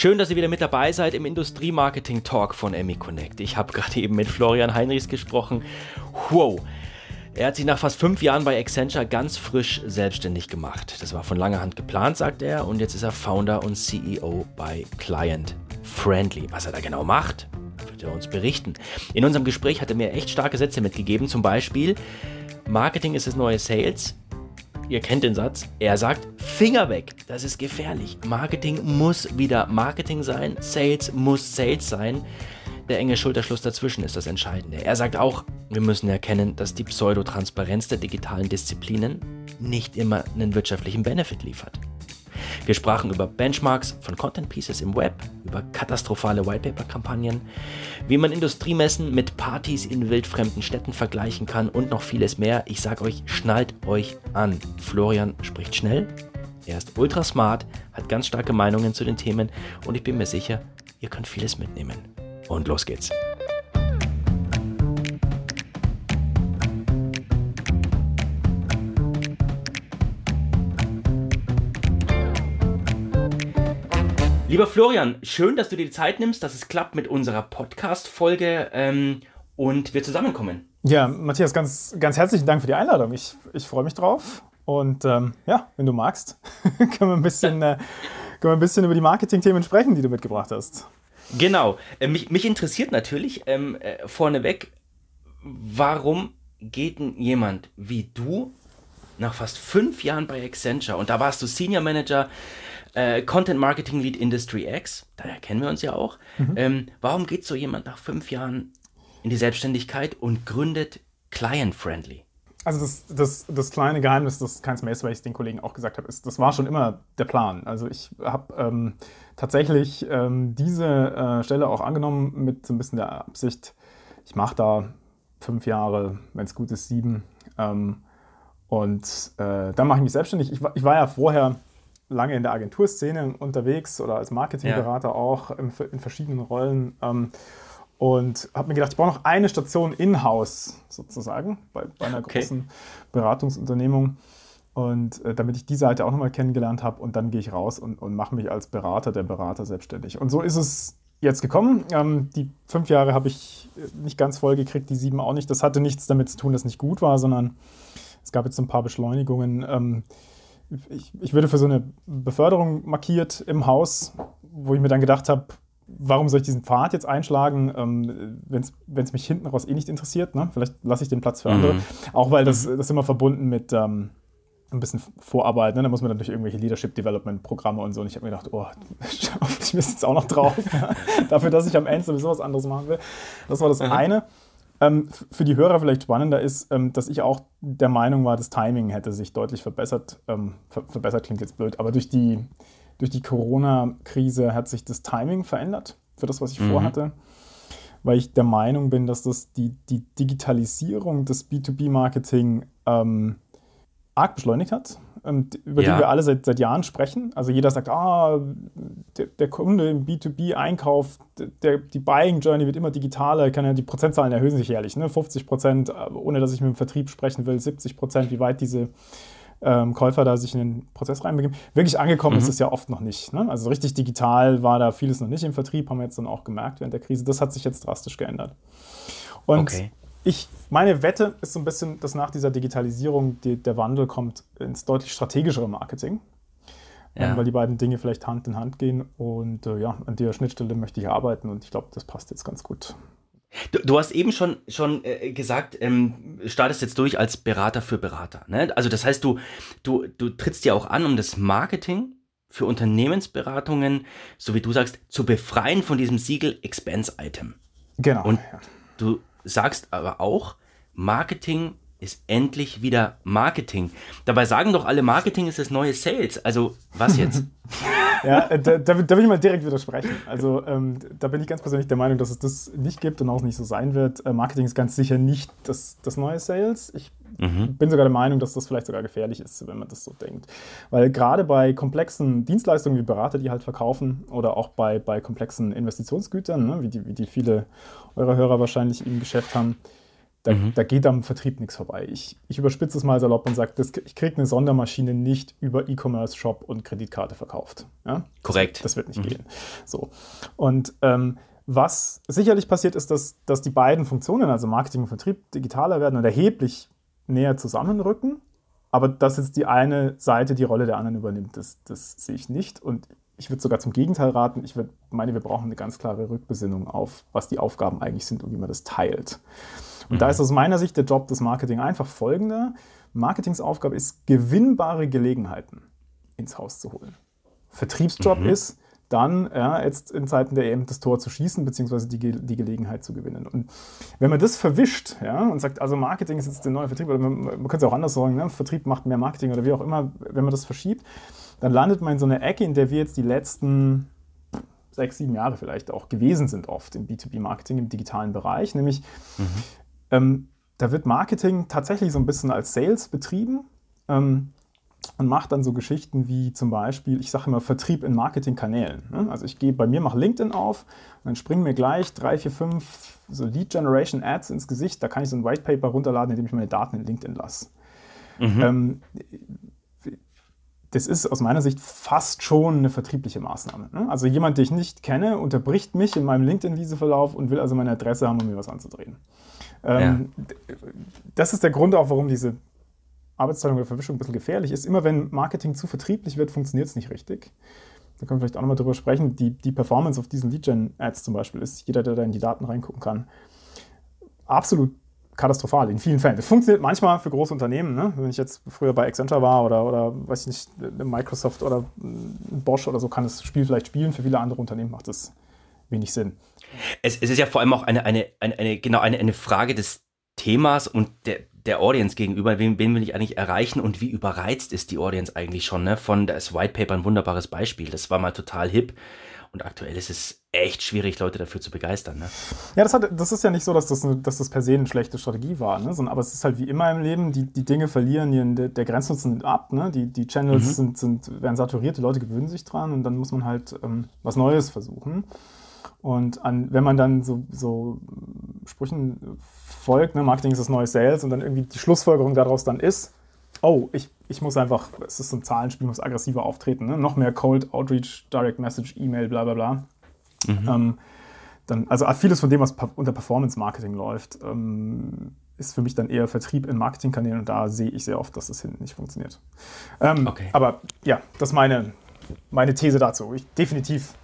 Schön, dass ihr wieder mit dabei seid im Industriemarketing-Talk von Emmy Connect. Ich habe gerade eben mit Florian Heinrichs gesprochen. Wow! Er hat sich nach fast fünf Jahren bei Accenture ganz frisch selbstständig gemacht. Das war von langer Hand geplant, sagt er, und jetzt ist er Founder und CEO bei Client Friendly. Was er da genau macht, wird er uns berichten. In unserem Gespräch hat er mir echt starke Sätze mitgegeben, zum Beispiel, Marketing ist das neue Sales. Ihr kennt den Satz. Er sagt, Finger weg. Das ist gefährlich. Marketing muss wieder Marketing sein. Sales muss Sales sein. Der enge Schulterschluss dazwischen ist das Entscheidende. Er sagt auch, wir müssen erkennen, dass die Pseudotransparenz der digitalen Disziplinen nicht immer einen wirtschaftlichen Benefit liefert. Wir sprachen über Benchmarks von Content Pieces im Web, über katastrophale Whitepaper-Kampagnen, wie man Industriemessen mit Partys in wildfremden Städten vergleichen kann und noch vieles mehr. Ich sag euch, schnallt euch an. Florian spricht schnell, er ist ultra smart, hat ganz starke Meinungen zu den Themen und ich bin mir sicher, ihr könnt vieles mitnehmen. Und los geht's. Lieber Florian, schön, dass du dir die Zeit nimmst, dass es klappt mit unserer Podcast-Folge ähm, und wir zusammenkommen. Ja, Matthias, ganz, ganz herzlichen Dank für die Einladung. Ich, ich freue mich drauf. Und ähm, ja, wenn du magst, können, wir ein bisschen, äh, können wir ein bisschen über die Marketing-Themen sprechen, die du mitgebracht hast. Genau. Äh, mich, mich interessiert natürlich ähm, äh, vorneweg, warum geht denn jemand wie du nach fast fünf Jahren bei Accenture und da warst du Senior Manager äh, Content Marketing Lead Industry X, daher kennen wir uns ja auch. Mhm. Ähm, warum geht so jemand nach fünf Jahren in die Selbstständigkeit und gründet Client Friendly? Also das, das, das kleine Geheimnis, das keins mehr ist, weil ich es den Kollegen auch gesagt habe, ist, das war schon immer der Plan. Also ich habe ähm, tatsächlich ähm, diese äh, Stelle auch angenommen mit so ein bisschen der Absicht, ich mache da fünf Jahre, wenn es gut ist, sieben. Ähm, und äh, dann mache ich mich selbstständig. Ich, ich war ja vorher lange in der Agenturszene unterwegs oder als Marketingberater ja. auch in, in, verschiedenen Rollen. Ähm, und habe mir gedacht, ich brauche noch eine Station in-house sozusagen bei, bei einer okay. großen Beratungsunternehmung. Und äh, damit ich die Seite auch nochmal kennengelernt habe und dann gehe ich raus und, und mache mich als Berater der Berater selbstständig. Und so ist es jetzt gekommen. Ähm, die fünf Jahre habe ich nicht ganz voll gekriegt, die sieben auch nicht. Das hatte nichts damit zu tun, dass es nicht gut war, sondern es gab jetzt ein paar Beschleunigungen. Ähm, ich, ich würde für so eine Beförderung markiert im Haus, wo ich mir dann gedacht habe, warum soll ich diesen Pfad jetzt einschlagen, ähm, wenn es mich hinten raus eh nicht interessiert? Ne? Vielleicht lasse ich den Platz für andere. Mhm. Auch weil das, das immer verbunden mit ähm, ein bisschen Vorarbeit. Ne? Da muss man dann durch irgendwelche Leadership Development Programme und so. Und ich habe mir gedacht, oh, ich bin jetzt auch noch drauf. Dafür, dass ich am Ende sowieso was anderes machen will. Das war das mhm. eine. Ähm, für die Hörer vielleicht spannender ist, ähm, dass ich auch der Meinung war, das Timing hätte sich deutlich verbessert. Ähm, ver verbessert klingt jetzt blöd, aber durch die, durch die Corona-Krise hat sich das Timing verändert für das, was ich mhm. vorhatte. Weil ich der Meinung bin, dass das die, die Digitalisierung des B2B-Marketing ähm, arg beschleunigt hat über ja. die wir alle seit, seit Jahren sprechen. Also jeder sagt, ah, der, der Kunde im B2B-Einkauf, die Buying Journey wird immer digitaler, kann ja, die Prozentzahlen erhöhen sich jährlich, ne? 50 Prozent, ohne dass ich mit dem Vertrieb sprechen will, 70 Prozent, wie weit diese ähm, Käufer da sich in den Prozess reinbegeben. Wirklich angekommen mhm. ist es ja oft noch nicht. Ne? Also richtig digital war da vieles noch nicht im Vertrieb, haben wir jetzt dann auch gemerkt während der Krise. Das hat sich jetzt drastisch geändert. Und okay ich, meine Wette ist so ein bisschen, dass nach dieser Digitalisierung die, der Wandel kommt ins deutlich strategischere Marketing. Ja. Ähm, weil die beiden Dinge vielleicht Hand in Hand gehen. Und äh, ja, an der Schnittstelle möchte ich arbeiten und ich glaube, das passt jetzt ganz gut. Du, du, hast eben schon, schon äh, gesagt, ähm, startest jetzt durch als Berater für Berater. Ne? Also das heißt, du, du, du trittst ja auch an, um das Marketing für Unternehmensberatungen, so wie du sagst, zu befreien von diesem Siegel Expense Item. Genau. Und ja. du sagst aber auch, Marketing ist endlich wieder Marketing. Dabei sagen doch alle, Marketing ist das neue Sales. Also was jetzt? ja, äh, da, da, da, will ich mal direkt widersprechen. Also ähm, da bin ich ganz persönlich der Meinung, dass es das nicht gibt und auch nicht so sein wird. Äh, Marketing ist ganz sicher nicht das, das neue Sales. Ich mhm. bin sogar der Meinung, dass das vielleicht sogar gefährlich ist, wenn man das so denkt. Weil gerade bei komplexen Dienstleistungen wie Berater, die halt verkaufen, oder auch bei, bei komplexen Investitionsgütern, ne, wie, die, wie die viele eurer Hörer wahrscheinlich im Geschäft haben, Da, mhm. da, geht am Vertrieb nichts vorbei. Ich, ich überspitze es mal salopp und sage, ich kriege eine Sondermaschine nicht über E-Commerce-Shop und Kreditkarte verkauft. Ja? Korrekt. Das, das, wird nicht mhm. gehen. So. Und ähm, was sicherlich passiert ist, dass, dass die beiden Funktionen, also Marketing und Vertrieb, digitaler werden und erheblich näher zusammenrücken. Aber dass jetzt die eine Seite die Rolle der anderen übernimmt, das, das sehe ich nicht. Und ich würde sogar zum Gegenteil raten. Ich würd, meine, wir brauchen eine ganz klare Rückbesinnung auf, was die Aufgaben eigentlich sind und wie man das teilt. Und mhm. da ist aus meiner Sicht der Job des Marketing einfach folgender. Marketingsaufgabe ist, gewinnbare Gelegenheiten ins Haus zu holen. Vertriebsjob mhm. ist, dann ja, jetzt in Zeiten der EM das Tor zu schießen, beziehungsweise die, die Gelegenheit zu gewinnen. Und wenn man das verwischt ja, und sagt, also Marketing ist jetzt der neue Vertrieb, oder man, man könnte es auch anders sagen, ne? Vertrieb macht mehr Marketing oder wie auch immer, wenn man das verschiebt, dann landet man in so einer Ecke, in der wir jetzt die letzten sechs, sieben Jahre vielleicht auch gewesen sind, oft im B2B-Marketing, im digitalen Bereich. Nämlich, mhm. Ähm, da wird Marketing tatsächlich so ein bisschen als Sales betrieben. Ähm, und macht dann so Geschichten wie zum Beispiel, ich sage immer Vertrieb in Marketingkanälen. Ne? Also ich gehe bei mir, mache LinkedIn auf und dann springen mir gleich drei, vier, fünf so Lead Generation Ads ins Gesicht. Da kann ich so ein White Paper runterladen, indem ich meine Daten in LinkedIn lasse. Mhm. Ähm, das ist aus meiner Sicht fast schon eine vertriebliche Maßnahme. Ne? Also jemand, den ich nicht kenne, unterbricht mich in meinem LinkedIn-Wieseverlauf und will also meine Adresse haben, um mir was anzudrehen. Ähm, ja. Das ist der Grund auch, warum diese Arbeitsteilung oder Verwischung ein bisschen gefährlich ist. Immer wenn Marketing zu vertrieblich wird, funktioniert es nicht richtig. Da können wir vielleicht auch nochmal drüber sprechen. Die, die Performance auf diesen Lead-Gen-Ads zum Beispiel ist, jeder, der da in die Daten reingucken kann, absolut katastrophal in vielen Fällen. Das funktioniert manchmal für große Unternehmen. Ne? Wenn ich jetzt früher bei Accenture war oder, oder weiß ich nicht, Microsoft oder Bosch oder so, kann das Spiel vielleicht spielen. Für viele andere Unternehmen macht das wenig Sinn. Es, es ist ja vor allem auch eine, eine, eine, eine genau eine, eine Frage des Themas und der, der Audience gegenüber, wen, wen will ich eigentlich erreichen und wie überreizt ist die Audience eigentlich schon, ne? Von das White Paper ein wunderbares Beispiel. Das war mal total hip. Und aktuell ist es echt schwierig, Leute dafür zu begeistern. Ne? Ja, das, hat, das ist ja nicht so, dass das, dass das per se eine schlechte Strategie war. Ne? Sondern, aber es ist halt wie immer im Leben, die, die Dinge verlieren ihren, der, der Grenznutzen ab. Ne? Die, die Channels mhm. sind, sind, werden saturiert, die Leute gewöhnen sich dran und dann muss man halt ähm, was Neues versuchen. Und an, wenn man dann so, so Sprüchen folgt, ne, Marketing ist das neue Sales und dann irgendwie die Schlussfolgerung daraus dann ist, oh, ich, ich muss einfach, es ist so ein Zahlenspiel, muss aggressiver auftreten, ne? noch mehr Cold Outreach, Direct Message, E-Mail, bla bla bla. Mhm. Ähm, dann, also vieles von dem, was unter Performance Marketing läuft, ähm, ist für mich dann eher Vertrieb in Marketingkanälen und da sehe ich sehr oft, dass das hinten nicht funktioniert. Ähm, okay. Aber ja, das ist meine, meine These dazu. Ich, definitiv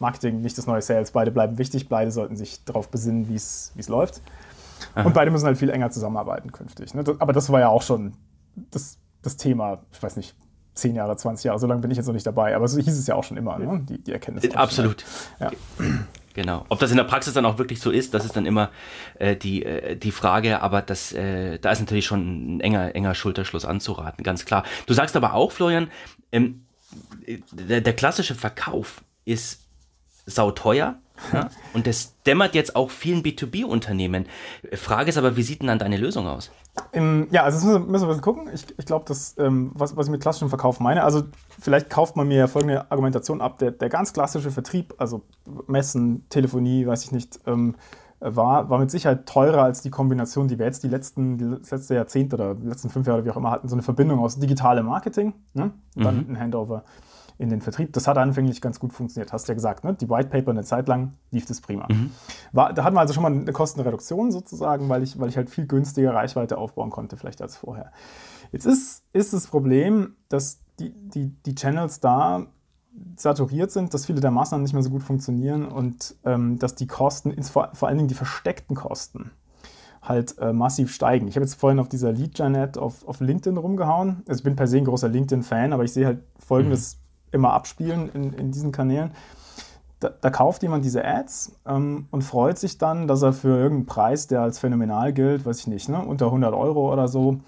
Marketing, nicht das neue Sales. Beide bleiben wichtig, beide sollten sich darauf besinnen, wie es läuft. Aha. Und beide müssen halt viel enger zusammenarbeiten künftig. Ne? aber das war ja auch schon das, das Thema, ich weiß nicht, 10 Jahre, 20 Jahre, so lange bin ich jetzt noch nicht dabei, aber so hieß es ja auch schon immer, ne? die, die Erkenntnis. Äh, absolut. Ja. Genau. Ob das in der Praxis dann auch wirklich so ist, das ist dann immer äh, die, äh, die Frage, aber das, äh, da ist natürlich schon ein enger, enger Schulterschluss anzuraten, ganz klar. Du sagst aber auch, Florian, ähm, der, der klassische Verkauf ist sauteuer. Ja? Und das dämmert jetzt auch vielen B2B-Unternehmen. Frage ist aber, wie sieht denn dann deine Lösung aus? Im, ja, also das müssen wir, müssen wir gucken. Ich, ich glaube, das, ähm, was, was ich mit klassischem Verkauf meine, also vielleicht kauft man mir folgende Argumentation ab. Der, der ganz klassische Vertrieb, also Messen, Telefonie, weiß ich nicht, ähm, war, war mit Sicherheit teurer als die Kombination, die wir jetzt die letzten, das letzte Jahrzehnt oder die letzten fünf Jahre, wie auch immer, hatten. So eine Verbindung aus digitalem Marketing, ne? dann mhm. ein Handover in den Vertrieb. Das hat anfänglich ganz gut funktioniert, hast du ja gesagt. Ne? Die White Paper eine Zeit lang lief das prima. Mhm. War, da hatten wir also schon mal eine Kostenreduktion sozusagen, weil ich, weil ich halt viel günstiger Reichweite aufbauen konnte, vielleicht als vorher. Jetzt ist, ist das Problem, dass die, die, die Channels da saturiert sind, dass viele der Maßnahmen nicht mehr so gut funktionieren und ähm, dass die Kosten, vor, vor allen Dingen die versteckten Kosten, halt äh, massiv steigen. Ich habe jetzt vorhin auf dieser Lead-Janet auf, auf LinkedIn rumgehauen. Also ich bin per se ein großer LinkedIn-Fan, aber ich sehe halt folgendes mhm immer abspielen in, in diesen Kanälen. Da, da, kauft jemand diese Ads ähm, und freut sich dann, dass er für irgendeinen Preis, der als phänomenal gilt, weiß ich nicht, ne, unter 100 Euro oder so,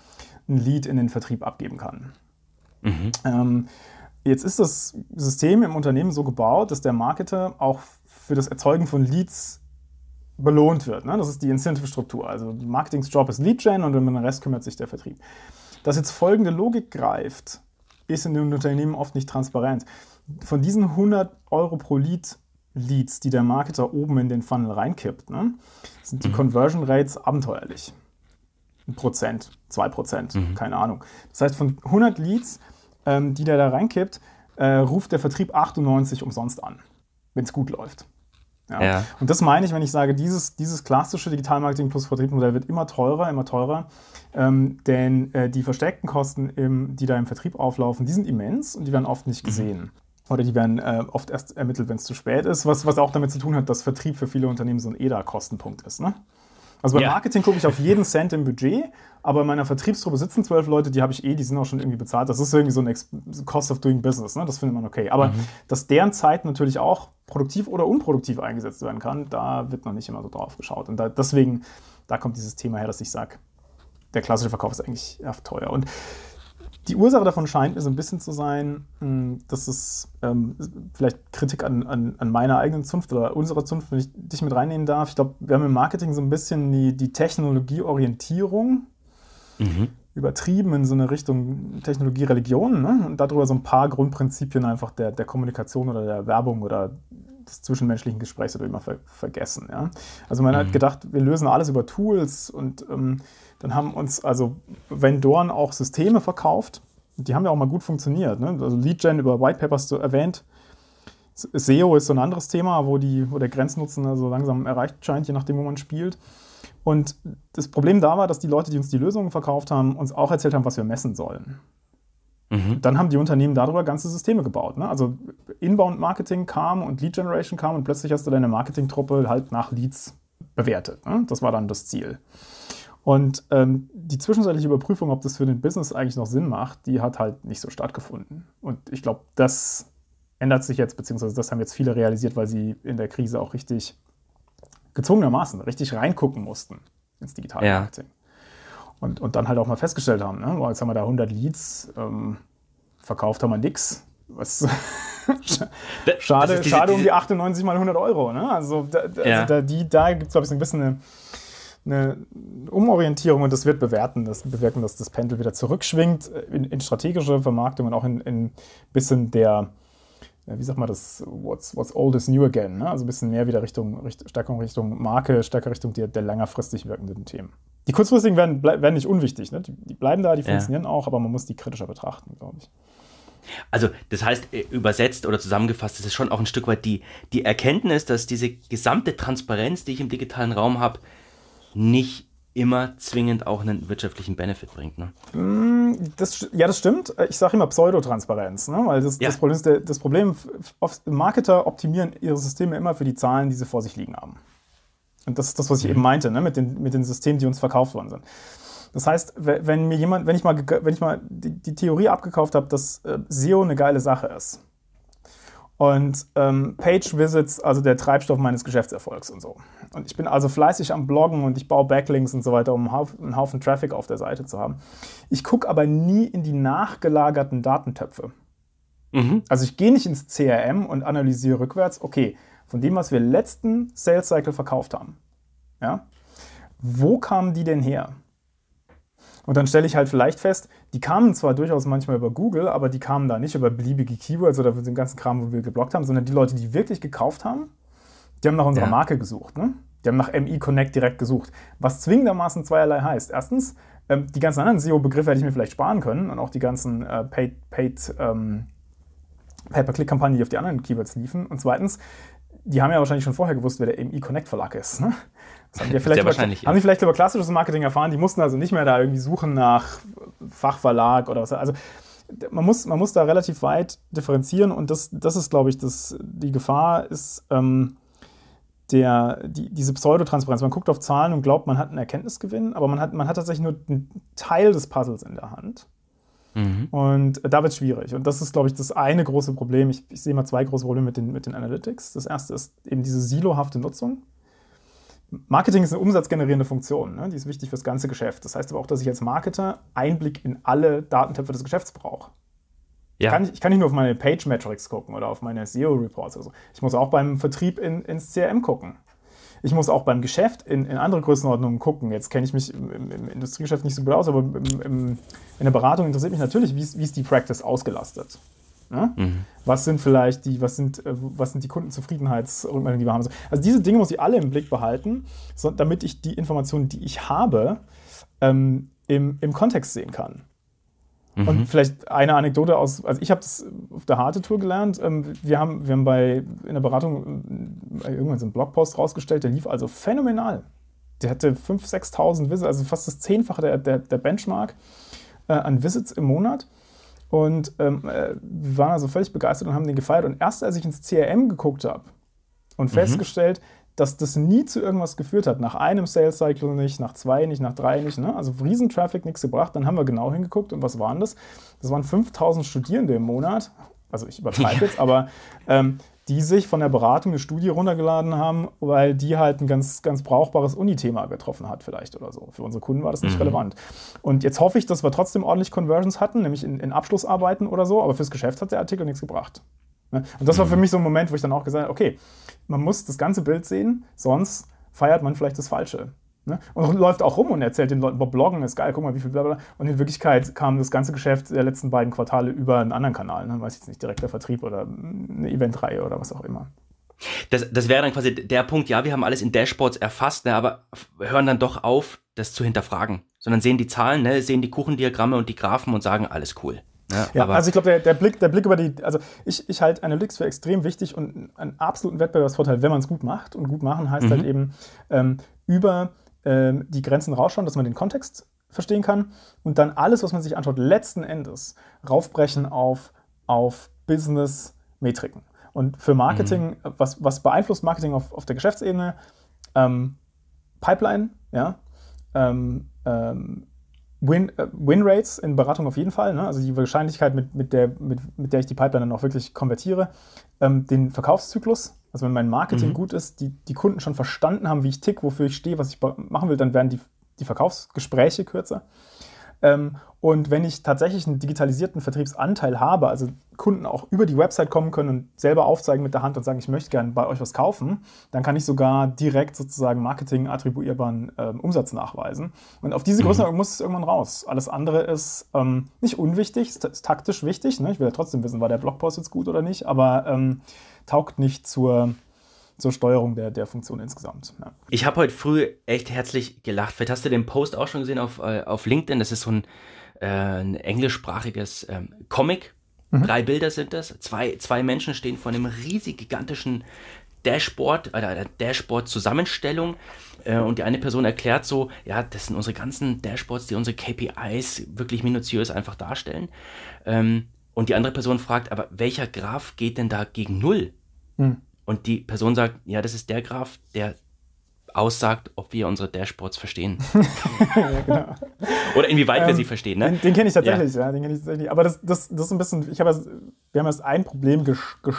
ein Lead in den Vertrieb abgeben kann. Mhm. Ähm, jetzt ist das System im Unternehmen so gebaut, dass der Marketer auch für das Erzeugen von Leads belohnt wird. Ne? Das ist die Incentive-Struktur. Also Marketings Job ist Lead-Gen und um den Rest kümmert sich der Vertrieb. Dass jetzt folgende Logik greift, ist in den Unternehmen oft nicht transparent. Von diesen 100 Euro pro Lead Leads, die der Marketer oben in den Funnel reinkippt, ne, sind die mhm. Conversion Rates abenteuerlich. ein Prozent, zwei Prozent, mhm. keine Ahnung. Das heißt, von 100 Leads, ähm, die der da reinkippt, äh, ruft der Vertrieb 98 umsonst an, wenn es gut läuft. Ja. ja. Und das meine ich, wenn ich sage, dieses, dieses klassische Digitalmarketing plus Vertriebsmodell wird immer teurer, immer teurer. Ähm, denn äh, die versteckten Kosten, im, die da im Vertrieb auflaufen, die sind immens und die werden oft nicht mhm. gesehen. Mhm. Oder die werden äh, oft erst ermittelt, wenn es zu spät ist, was, was auch damit zu tun hat, dass Vertrieb für viele Unternehmen so ein EDA-Kostenpunkt ist. Ne? Also beim ja. Marketing gucke ich auf jeden Cent im Budget, aber in meiner Vertriebstruppe sitzen zwölf Leute, die habe ich eh, die sind auch schon irgendwie bezahlt. Das ist irgendwie so ein Cost of Doing Business, ne? das findet man okay. Aber mhm. dass deren Zeit natürlich auch produktiv oder unproduktiv eingesetzt werden kann, da wird noch nicht immer so drauf geschaut. Und da, deswegen, da kommt dieses Thema her, dass ich sage, der klassische Verkauf ist eigentlich teuer. Und die Ursache davon scheint mir so ein bisschen zu sein, hm, dass es ähm, vielleicht Kritik an, an, an, meiner eigenen Zunft oder unserer Zunft, wenn ich dich mit reinnehmen darf. Ich glaube, wir haben im Marketing so ein bisschen die, die Technologieorientierung mhm. übertrieben in so eine Richtung Technologie-Religion ne? und darüber so ein paar Grundprinzipien einfach der, der Kommunikation oder der Werbung oder des zwischenmenschlichen Gesprächs oder immer ver vergessen. Ja? Also man mhm. hat gedacht, wir lösen alles über Tools und ähm, dann haben uns also Vendoren auch Systeme verkauft. Die haben ja auch mal gut funktioniert. Ne? Also Lead-Gen über White Papers so erwähnt. SEO ist so ein anderes Thema, wo, die, wo der Grenznutzen also langsam erreicht scheint, je nachdem, wo man spielt. Und das Problem da war, dass die Leute, die uns die Lösungen verkauft haben, uns auch erzählt haben, was wir messen sollen. Mhm. Dann haben die Unternehmen darüber ganze Systeme gebaut. Ne? Also Inbound-Marketing kam und Lead-Generation kam und plötzlich hast du deine Marketingtruppe halt nach Leads bewertet. Ne? Das war dann das Ziel. Und ähm, die zwischenzeitliche Überprüfung, ob das für den Business eigentlich noch Sinn macht, die hat halt nicht so stattgefunden. Und ich glaube, das ändert sich jetzt, beziehungsweise das haben jetzt viele realisiert, weil sie in der Krise auch richtig gezwungenermaßen richtig reingucken mussten ins digitale ja. Marketing. Und, und dann halt auch mal festgestellt haben, ne? jetzt haben wir da 100 Leads, ähm, verkauft haben wir nichts. Was schade, diese, schade um die 98 mal 100 Euro. Ne? Also, da, also da, da gibt es, glaube ich, so ein bisschen eine eine Umorientierung und das wird bewerten, das bewirken, dass das Pendel wieder zurückschwingt in, in strategische Vermarktung und auch in ein bisschen der, wie sagt man das, what's, what's old is new again, ne? also ein bisschen mehr wieder Richtung, Richtung stärker Richtung Marke, stärker Richtung der, der längerfristig wirkenden Themen. Die kurzfristigen werden, werden nicht unwichtig, ne? die, die bleiben da, die funktionieren ja. auch, aber man muss die kritischer betrachten, glaube ich. Also, das heißt, äh, übersetzt oder zusammengefasst, das ist schon auch ein Stück weit die, die Erkenntnis, dass diese gesamte Transparenz, die ich im digitalen Raum habe, nicht immer zwingend auch einen wirtschaftlichen Benefit bringt. Ne? Mm, das, ja, das stimmt. Ich sage immer Pseudotransparenz, ne? weil das, ja. das Problem ist, das Problem, Marketer optimieren ihre Systeme immer für die Zahlen, die sie vor sich liegen haben. Und das ist das, was ich mhm. eben meinte, ne? mit, den, mit den Systemen, die uns verkauft worden sind. Das heißt, wenn mir jemand, wenn ich mal, wenn ich mal die, die Theorie abgekauft habe, dass äh, SEO eine geile Sache ist, und ähm, Page Visits, also der Treibstoff meines Geschäftserfolgs und so. Und ich bin also fleißig am Bloggen und ich baue Backlinks und so weiter, um einen Haufen, Traffic auf der Seite zu haben. Ich gucke aber nie in die nachgelagerten Datentöpfe. Mhm. Also ich gehe nicht ins CRM und analysiere rückwärts, okay, von dem, was wir letzten Sales Cycle verkauft haben, ja, wo kamen die denn her? Und dann stelle ich halt vielleicht fest, die kamen zwar durchaus manchmal über Google, aber die kamen da nicht über beliebige Keywords oder den ganzen Kram, wo wir geblockt haben, sondern die Leute, die wirklich gekauft haben, die haben nach unserer ja. Marke gesucht. Ne? Die haben nach MI Connect direkt gesucht. Was zwingendermaßen zweierlei heißt. Erstens, ähm, die ganzen anderen SEO-Begriffe hätte ich mir vielleicht sparen können und auch die ganzen äh, Paid, Paid ähm, Pay-per-Click-Kampagnen, die auf die anderen Keywords liefen. Und zweitens, die haben ja wahrscheinlich schon vorher gewusst, wer der MI Connect Verlag ist. Ne? Das haben die, vielleicht über, ja. haben die vielleicht über klassisches Marketing erfahren, die mussten also nicht mehr da irgendwie suchen nach Fachverlag oder was. Also man muss, man muss da relativ weit differenzieren und das, das ist, glaube ich, das, die Gefahr ist ähm, der, die, diese Pseudotransparenz. Man guckt auf Zahlen und glaubt, man hat einen Erkenntnisgewinn, aber man hat, man hat tatsächlich nur einen Teil des Puzzles in der Hand. Mhm. Und da wird es schwierig. Und das ist, glaube ich, das eine große Problem. Ich, ich sehe mal zwei große Probleme mit den, mit den Analytics. Das erste ist eben diese silohafte Nutzung. Marketing ist eine umsatzgenerierende Funktion, ne? die ist wichtig fürs ganze Geschäft. Das heißt aber auch, dass ich als Marketer Einblick in alle Datentöpfe des Geschäfts brauche. Ja. Ich, kann nicht, ich, kann nicht, nur auf meine Page Metrics gucken oder auf meine SEO Reports oder so. Ich muss auch beim Vertrieb in, ins CRM gucken. Ich muss auch beim Geschäft in, in andere Größenordnungen gucken. Jetzt kenne ich mich im, im, Industriegeschäft nicht so gut aus, aber im, in der Beratung interessiert mich natürlich, wie ist die Practice ausgelastet. Ne? Mhm. Was sind vielleicht die, was sind, äh, was sind die Kundenzufriedenheitsrückmeldungen, die wir haben? Also diese Dinge muss ich alle im Blick behalten, so, damit ich die Informationen, die ich habe, ähm, im, im Kontext sehen kann. Mhm. Und vielleicht eine Anekdote aus, also ich habe das auf der Harte-Tour gelernt. Ähm, wir haben, wir haben bei, in der Beratung äh, irgendwann so einen Blogpost rausgestellt, der lief also phänomenal. Der hatte 5.000, 6.000 Visits, also fast das Zehnfache der, der, der Benchmark äh, an Visits im Monat. Und ähm, äh, wir waren also völlig begeistert und haben den gefeiert. Und erst als ich ins CRM geguckt habe und mhm. festgestellt, dass das nie zu irgendwas geführt hat. Nach einem Sales Cycle nicht, nach zwei nicht, nach drei nicht. Ne? Also Riesentraffic nichts gebracht. Dann haben wir genau hingeguckt und was waren das? Das waren 5000 Studierende im Monat. Also ich übertreibe jetzt, aber ähm, die sich von der Beratung eine Studie runtergeladen haben, weil die halt ein ganz, ganz brauchbares Uni-Thema getroffen hat vielleicht oder so. Für unsere Kunden war das nicht mhm. relevant. Und jetzt hoffe ich, dass wir trotzdem ordentlich Conversions hatten, nämlich in, in Abschlussarbeiten oder so, aber fürs Geschäft hat der Artikel nichts gebracht. Ne? Und das war für mhm. mich so ein Moment, wo ich dann auch gesagt habe, okay, man muss das ganze Bild sehen, sonst feiert man vielleicht das Falsche. Ne? Und läuft auch rum und erzählt den Leuten, Bloggen ist geil, guck mal, wie viel blablabla. Und in Wirklichkeit kam das ganze Geschäft der letzten beiden Quartale über einen anderen Kanal. Ne? Weiß ich jetzt nicht, direkter Vertrieb oder eine Eventreihe oder was auch immer. Das, das wäre dann quasi der Punkt, ja, wir haben alles in Dashboards erfasst, ne, aber hören dann doch auf, das zu hinterfragen. Sondern sehen die Zahlen, ne, sehen die Kuchendiagramme und die Graphen und sagen, alles cool. Ja, ja also ich glaube, der, der, Blick, der Blick über die, also ich, ich halte Analytics für extrem wichtig und einen absoluten Wettbewerbsvorteil, wenn man es gut macht. Und gut machen heißt halt mhm. halt eben ähm, über ähm, die Grenzen rausschauen, dass man den Kontext verstehen kann und dann alles, was man sich anschaut, letzten Endes raufbrechen auf, auf Business-Metriken. Und für Marketing, mhm. was, was beeinflusst Marketing auf, auf der Geschäftsebene? Ähm, Pipeline, ja, ähm, ähm, Win, äh, Win Rates in Beratung auf jeden Fall, ne? also die Wahrscheinlichkeit, mit, mit, der, mit, mit der ich die Pipeline dann auch wirklich konvertiere, ähm, den Verkaufszyklus, also wenn mein Marketing mhm. gut ist, die, die Kunden schon verstanden haben, wie ich tick, wofür ich stehe, was ich machen will, dann werden die, die Verkaufsgespräche kürzer. Ähm, und wenn ich tatsächlich einen digitalisierten Vertriebsanteil habe, also Kunden auch über die Website kommen können und selber aufzeigen mit der Hand und sagen, ich möchte gerne bei euch was kaufen, dann kann ich sogar direkt sozusagen Marketing attribuierbaren ähm, Umsatz nachweisen. Und auf diese mhm. Größenordnung mhm. muss es irgendwann raus. Alles andere ist ähm, nicht unwichtig, ist, ist taktisch wichtig. Ne? Ich will ja trotzdem wissen, war der Blogpost jetzt gut oder nicht, aber ähm, taugt nicht zur zur Steuerung der, der Funktion insgesamt. Ja. Ich habe heute früh echt herzlich gelacht. Vielleicht hast du den Post auch schon gesehen auf, äh, auf LinkedIn. Das ist so ein, äh, ein englischsprachiges ähm, Comic. Mhm. Drei Bilder sind das. Zwei, zwei Menschen stehen vor einem riesig gigantischen Dashboard, äh, einer Dashboard-Zusammenstellung. Äh, und die eine Person erklärt so, ja, das sind unsere ganzen Dashboards, die unsere KPIs wirklich minutiös einfach darstellen. Ähm, und die andere Person fragt, aber welcher Graph geht denn da gegen Null? Mhm. Und die Person sagt, ja, das ist der Graph, der aussagt, ob wir unsere Dashboards verstehen. ja, genau. Oder inwieweit ähm, wir sie verstehen. Ne? Den, den kenne ich tatsächlich, ja. ja. den kenne ich tatsächlich. Aber das, das, das ist ein bisschen, ich habe wir haben erst ein Problem ges, ges,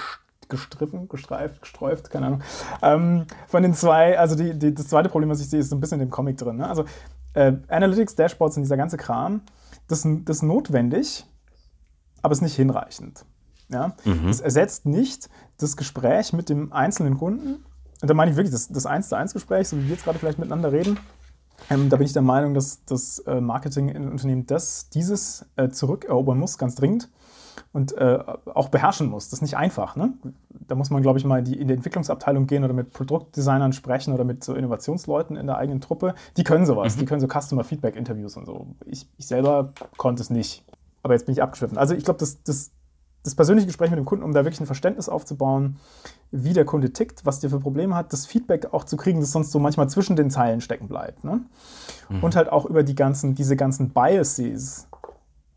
gestriffen, gestreift, gesträuft, keine Ahnung. Ähm, von den zwei, also die, die, das zweite Problem, was ich sehe, ist so ein bisschen in dem Comic drin. Ne? Also äh, Analytics, Dashboards und dieser ganze Kram, das, das ist notwendig, aber ist nicht hinreichend. Ja? Mhm. Es ersetzt nicht das Gespräch mit dem einzelnen Kunden. Und da meine ich wirklich das, das 1 zu 1 Gespräch, so wie wir jetzt gerade vielleicht miteinander reden. Ähm, da bin ich der Meinung, dass das äh, Marketing in Unternehmen das, dieses äh, zurückerobern muss, ganz dringend. Und äh, auch beherrschen muss. Das ist nicht einfach. Ne? Da muss man, glaube ich, mal die, in die Entwicklungsabteilung gehen oder mit Produktdesignern sprechen oder mit so Innovationsleuten in der eigenen Truppe. Die können sowas. Mhm. Die können so Customer Feedback Interviews und so. Ich, ich selber konnte es nicht. Aber jetzt bin ich abgeschwiffen. Also ich glaube, das, das das persönliche Gespräch mit dem Kunden, um da wirklich ein Verständnis aufzubauen, wie der Kunde tickt, was der für Probleme hat, das Feedback auch zu kriegen, das sonst so manchmal zwischen den Zeilen stecken bleibt. Ne? Mhm. Und halt auch über die ganzen, diese ganzen Biases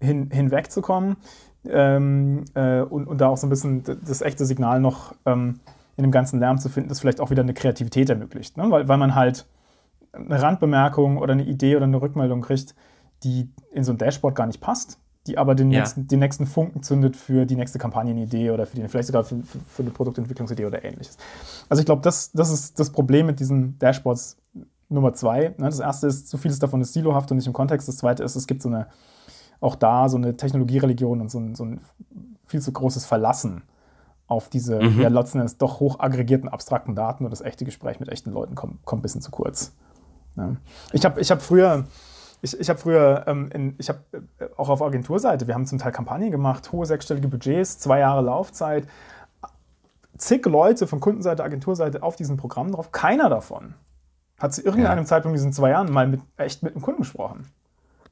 hin, hinwegzukommen ähm, äh, und, und da auch so ein bisschen das echte Signal noch ähm, in dem ganzen Lärm zu finden, das vielleicht auch wieder eine Kreativität ermöglicht. Ne? Weil, weil man halt eine Randbemerkung oder eine Idee oder eine Rückmeldung kriegt, die in so ein Dashboard gar nicht passt die aber den, ja. nächsten, den nächsten Funken zündet für die nächste Kampagnenidee oder für die, vielleicht sogar für, für, für eine Produktentwicklungsidee oder ähnliches. Also ich glaube, das, das ist das Problem mit diesen Dashboards Nummer zwei. Ne? Das erste ist, zu vieles davon ist silohaft und nicht im Kontext. Das zweite ist, es gibt so eine, auch da so eine Technologiereligion und so ein, so ein viel zu großes Verlassen auf diese mhm. ja, letzten Endes doch hoch aggregierten, abstrakten Daten und das echte Gespräch mit echten Leuten kommt, kommt ein bisschen zu kurz. Ja. Ich habe ich hab früher ich, ich habe früher, ähm, in, ich habe äh, auch auf Agenturseite, wir haben zum Teil Kampagnen gemacht, hohe sechsstellige Budgets, zwei Jahre Laufzeit, zig Leute von Kundenseite, Agenturseite auf diesem Programm drauf. Keiner davon hat zu irgendeinem ja. Zeitpunkt in diesen zwei Jahren mal mit, echt mit einem Kunden gesprochen.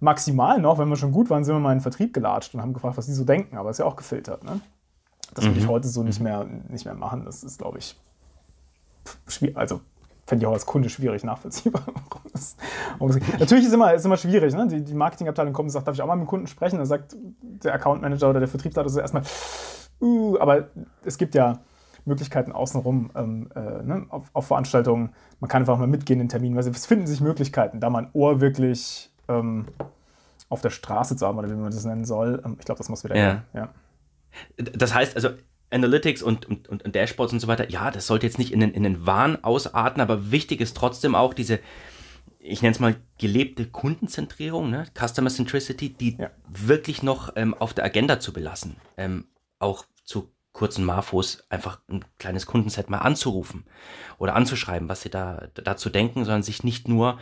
maximal noch, wenn wir schon gut waren, sind wir mal in den Vertrieb gelatscht und haben gefragt, was die so denken, aber ist ja auch gefiltert. Ne? Das würde ich mhm. heute so nicht mehr, nicht mehr machen. Das ist, glaube ich, schwierig. Also, fände ich auch als Kunde schwierig nachvollziehbar. Natürlich ist immer, ist immer schwierig. Ne? Die, die Marketingabteilung kommt und sagt, darf ich auch mal mit dem Kunden sprechen? Dann sagt der Account Manager oder der Vertriebsleiter so erstmal, uh, aber es gibt ja Möglichkeiten außenrum ähm, äh, ne? auf, auf, Veranstaltungen. Man kann einfach mal mitgehen in Terminen. Also es finden sich Möglichkeiten, da man Ohr wirklich ähm, auf der Straße zu haben, oder wie man das nennen soll. Ähm, ich glaube, das muss wieder. Ja. ja. Das heißt also, Analytics und, und, und, Dashboards und so weiter, ja, das sollte jetzt nicht in den, in den Wahn ausarten, aber wichtig ist trotzdem auch diese, ich nenne es mal gelebte Kundenzentrierung, ne? Customer Centricity, die ja. wirklich noch ähm, auf der Agenda zu belassen. Ähm, auch zu kurzen Marfos einfach ein kleines Kundenset mal anzurufen oder anzuschreiben, was sie da dazu denken, sondern sich nicht nur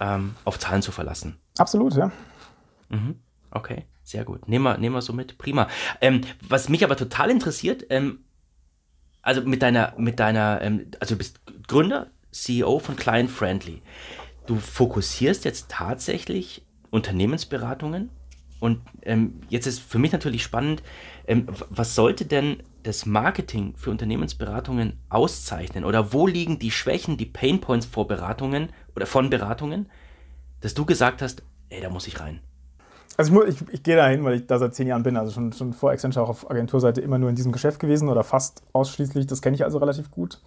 ähm, auf Zahlen zu verlassen. Absolut, ja. Mhm. Okay, sehr gut. Nehmen wir, nehmen wir so mit. Prima. Ähm, was mich aber total interessiert, ähm, also mit deiner, mit deiner, ähm, also du bist Gründer, CEO von Client Friendly. Du fokussierst jetzt tatsächlich Unternehmensberatungen und ähm, jetzt ist für mich natürlich spannend, ähm, was sollte denn das Marketing für Unternehmensberatungen auszeichnen? Oder wo liegen die Schwächen, die Painpoints vor Beratungen oder von Beratungen, dass du gesagt hast, ey, da muss ich rein? Also ich, ich, ich gehe da hin, weil ich da seit zehn Jahren bin, also schon, schon vor Accenture auch auf Agenturseite immer nur in diesem Geschäft gewesen oder fast ausschließlich. Das kenne ich also relativ gut.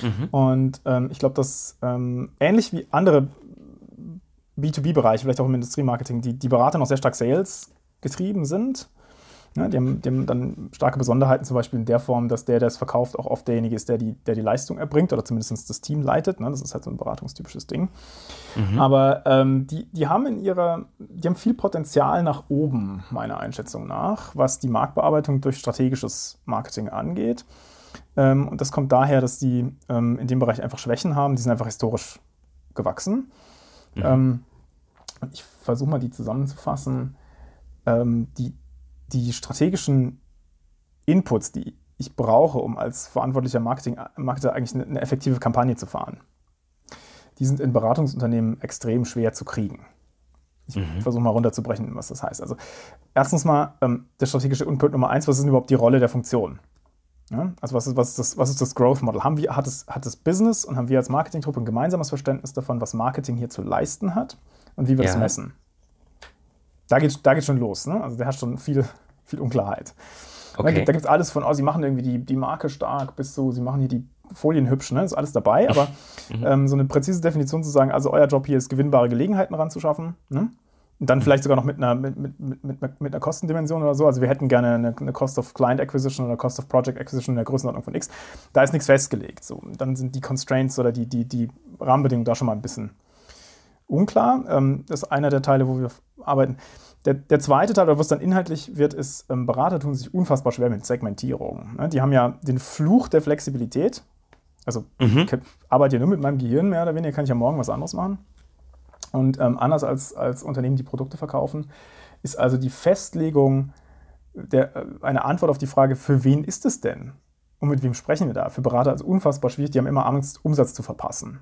Mhm. Und ähm, ich glaube, dass ähm, ähnlich wie andere B2B-Bereiche, vielleicht auch im Industriemarketing, die, die Berater noch sehr stark Sales getrieben sind. Die, haben, die, haben, dann starke Besonderheiten, zum Beispiel in der Form, dass der, der es verkauft, auch oft derjenige ist, der die, der die Leistung erbringt oder zumindest das Team leitet. Ne? Das ist halt so ein beratungstypisches Ding. Mhm. Aber ähm, die, die haben in ihrer, die haben viel Potenzial nach oben, meiner Einschätzung nach, was die Marktbearbeitung durch strategisches Marketing angeht. Ähm, und das kommt daher, dass die ähm, in dem Bereich einfach Schwächen haben. Die sind einfach historisch gewachsen. Mhm. Ähm, ich versuche mal die zusammenzufassen. Ähm, die, die strategischen Inputs, die ich brauche, um als verantwortlicher Marketing, Marketer eigentlich eine, eine effektive Kampagne zu fahren, die sind in Beratungsunternehmen extrem schwer zu kriegen. Ich mhm. versuche mal runterzubrechen, was das heißt. Also erstens mal ähm, der strategische Input Nummer eins, was ist denn überhaupt die Rolle der Funktion? Ja? Also was ist, was, ist das, was ist das Growth Model? Haben wir, hat, es, hat das Business und haben wir als Marketingtruppe ein gemeinsames Verständnis davon, was Marketing hier zu leisten hat und wie wir ja. das messen? Da geht es da schon los. Ne? Also der hat schon viel, viel Unklarheit. Okay. Da gibt es alles von, oh, sie machen irgendwie die, die Marke stark bis so, sie machen hier die Folien hübsch, ne? ist alles dabei, aber mhm. ähm, so eine präzise Definition zu sagen, also euer Job hier ist, gewinnbare Gelegenheiten ranzuschaffen, ne? Und dann vielleicht sogar noch mit einer, mit, mit, mit, mit, einer Kostendimension oder so. Also wir hätten gerne eine, eine, Cost of Client Acquisition oder Cost of Project Acquisition in der Größenordnung von X. Da ist nichts festgelegt. So. Dann sind die Constraints oder die, die, die Rahmenbedingungen da schon mal ein bisschen unklar. Ähm, das ist einer der Teile, wo wir arbeiten. Der, der zweite Teil, oder was dann inhaltlich wird, ist, ähm, Berater tun sich unfassbar schwer mit Segmentierung. Ne? Die haben ja den Fluch der Flexibilität. Also mhm. ich arbeite ja nur mit meinem Gehirn mehr oder weniger, kann ich ja morgen was anderes machen. Und ähm, anders als, als Unternehmen, die Produkte verkaufen, ist also die Festlegung der, äh, eine Antwort auf die Frage, für wen ist es denn? Und mit wem sprechen wir da? Für Berater ist unfassbar schwierig, die haben immer Angst, Umsatz zu verpassen.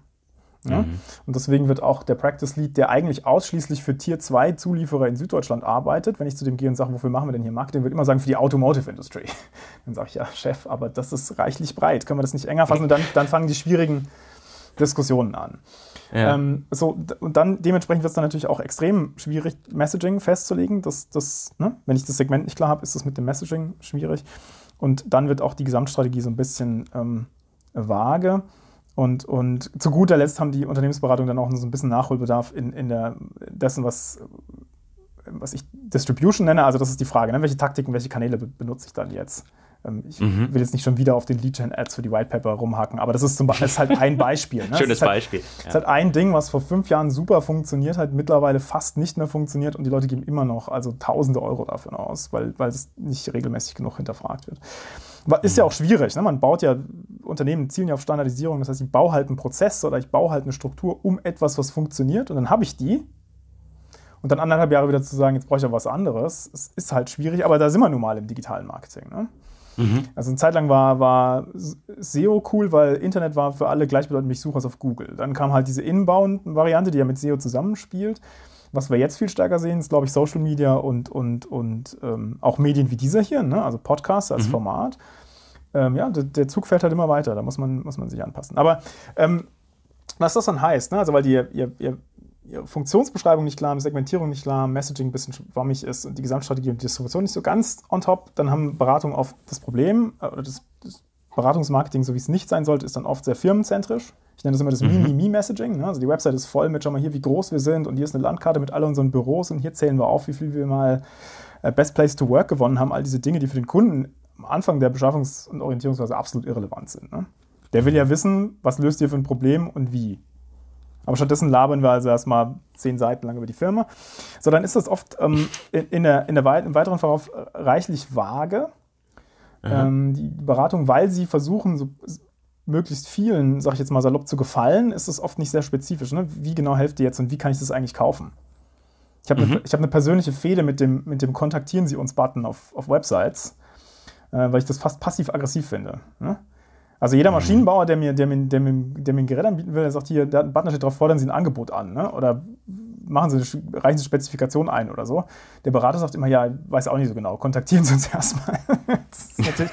Ja? Mhm. Und deswegen wird auch der Practice Lead, der eigentlich ausschließlich für Tier 2 Zulieferer in Süddeutschland arbeitet, wenn ich zu dem gehe und sage, wofür machen wir denn hier Marketing, wird immer sagen, für die Automotive Industry. Dann sage ich, ja, Chef, aber das ist reichlich breit. Können wir das nicht enger fassen? Und dann, dann fangen die schwierigen Diskussionen an. Ja. Ähm, so, und dann dementsprechend wird es dann natürlich auch extrem schwierig, Messaging festzulegen. Das, das, ne? Wenn ich das Segment nicht klar habe, ist das mit dem Messaging schwierig. Und dann wird auch die Gesamtstrategie so ein bisschen ähm, vage. Und, und zu guter Letzt haben die Unternehmensberatungen dann auch so ein bisschen Nachholbedarf in, in der, dessen, was, was ich Distribution nenne. Also das ist die Frage, ne? welche Taktiken, welche Kanäle benutze ich dann jetzt? Ähm, ich mhm. will jetzt nicht schon wieder auf den Lead-Gen-Ads für die White Paper rumhacken, aber das ist, zum Beispiel, ist halt ein Beispiel. Ne? Schönes halt, Beispiel. Das ist halt ein Ding, was vor fünf Jahren super funktioniert hat, mittlerweile fast nicht mehr funktioniert und die Leute geben immer noch also tausende Euro dafür aus, weil, weil es nicht regelmäßig genug hinterfragt wird. Ist ja auch schwierig. Ne? Man baut ja, Unternehmen zielen ja auf Standardisierung. Das heißt, ich baue halt einen Prozess oder ich baue halt eine Struktur um etwas, was funktioniert und dann habe ich die. Und dann anderthalb Jahre wieder zu sagen, jetzt brauche ich ja was anderes, es ist halt schwierig, aber da sind wir nun mal im digitalen Marketing. Ne? Mhm. Also eine Zeit lang war, war SEO cool, weil Internet war für alle gleichbedeutend, ich suche was auf Google. Dann kam halt diese Inbound-Variante, die ja mit SEO zusammenspielt. Was wir jetzt viel stärker sehen, ist, glaube ich, Social Media und, und, und ähm, auch Medien wie dieser hier, ne? also Podcasts als mhm. Format. Ähm, ja, der, der, Zug fährt halt immer weiter, da muss man, muss man sich anpassen. Aber ähm, was das dann heißt, ne? also weil die, ihr, ihr, ihre Funktionsbeschreibung nicht klar, Segmentierung nicht klar, Messaging ein bisschen schwammig ist und die Gesamtstrategie und Distribution nicht so ganz on top, dann haben Beratungen oft das Problem, äh, oder das, das Beratungsmarketing, so wie es nicht sein sollte, ist dann oft sehr firmenzentrisch. Ich nenne das immer das mhm. Me-Me-Me-Messaging. Ne? Also die Website ist voll mit, schau mal hier, wie groß wir sind und hier ist eine Landkarte mit all unseren Büros und hier zählen wir auf, wie viel wir mal äh, Best Place to Work gewonnen haben. All diese Dinge, die für den Kunden am Anfang der Beschaffungs- und Orientierungsphase absolut irrelevant sind. Ne? Der will ja wissen, was löst ihr für ein Problem und wie. Aber stattdessen labern wir also erstmal zehn Seiten lang über die Firma. So, dann ist das oft ähm, in, in, der, in der weit, im weiteren Verlauf äh, reichlich vage. Ähm, die Beratung, weil sie versuchen, so, möglichst vielen, sag ich jetzt mal salopp, zu gefallen, ist es oft nicht sehr spezifisch. Ne? Wie genau helft ihr jetzt und wie kann ich das eigentlich kaufen? Ich habe mhm. eine, hab eine persönliche Fehde mit dem, mit dem Kontaktieren Sie uns-Button auf, auf Websites, äh, weil ich das fast passiv-aggressiv finde. Ne? Also jeder mhm. Maschinenbauer, der mir, der, mir, der, mir, der mir ein Gerät anbieten will, der sagt hier, der Button steht drauf, fordern Sie ein Angebot an. Ne? Oder machen Sie, reichen Sie eine Spezifikation ein oder so. Der Berater sagt immer, ja, weiß auch nicht so genau, kontaktieren Sie uns erstmal. das ist natürlich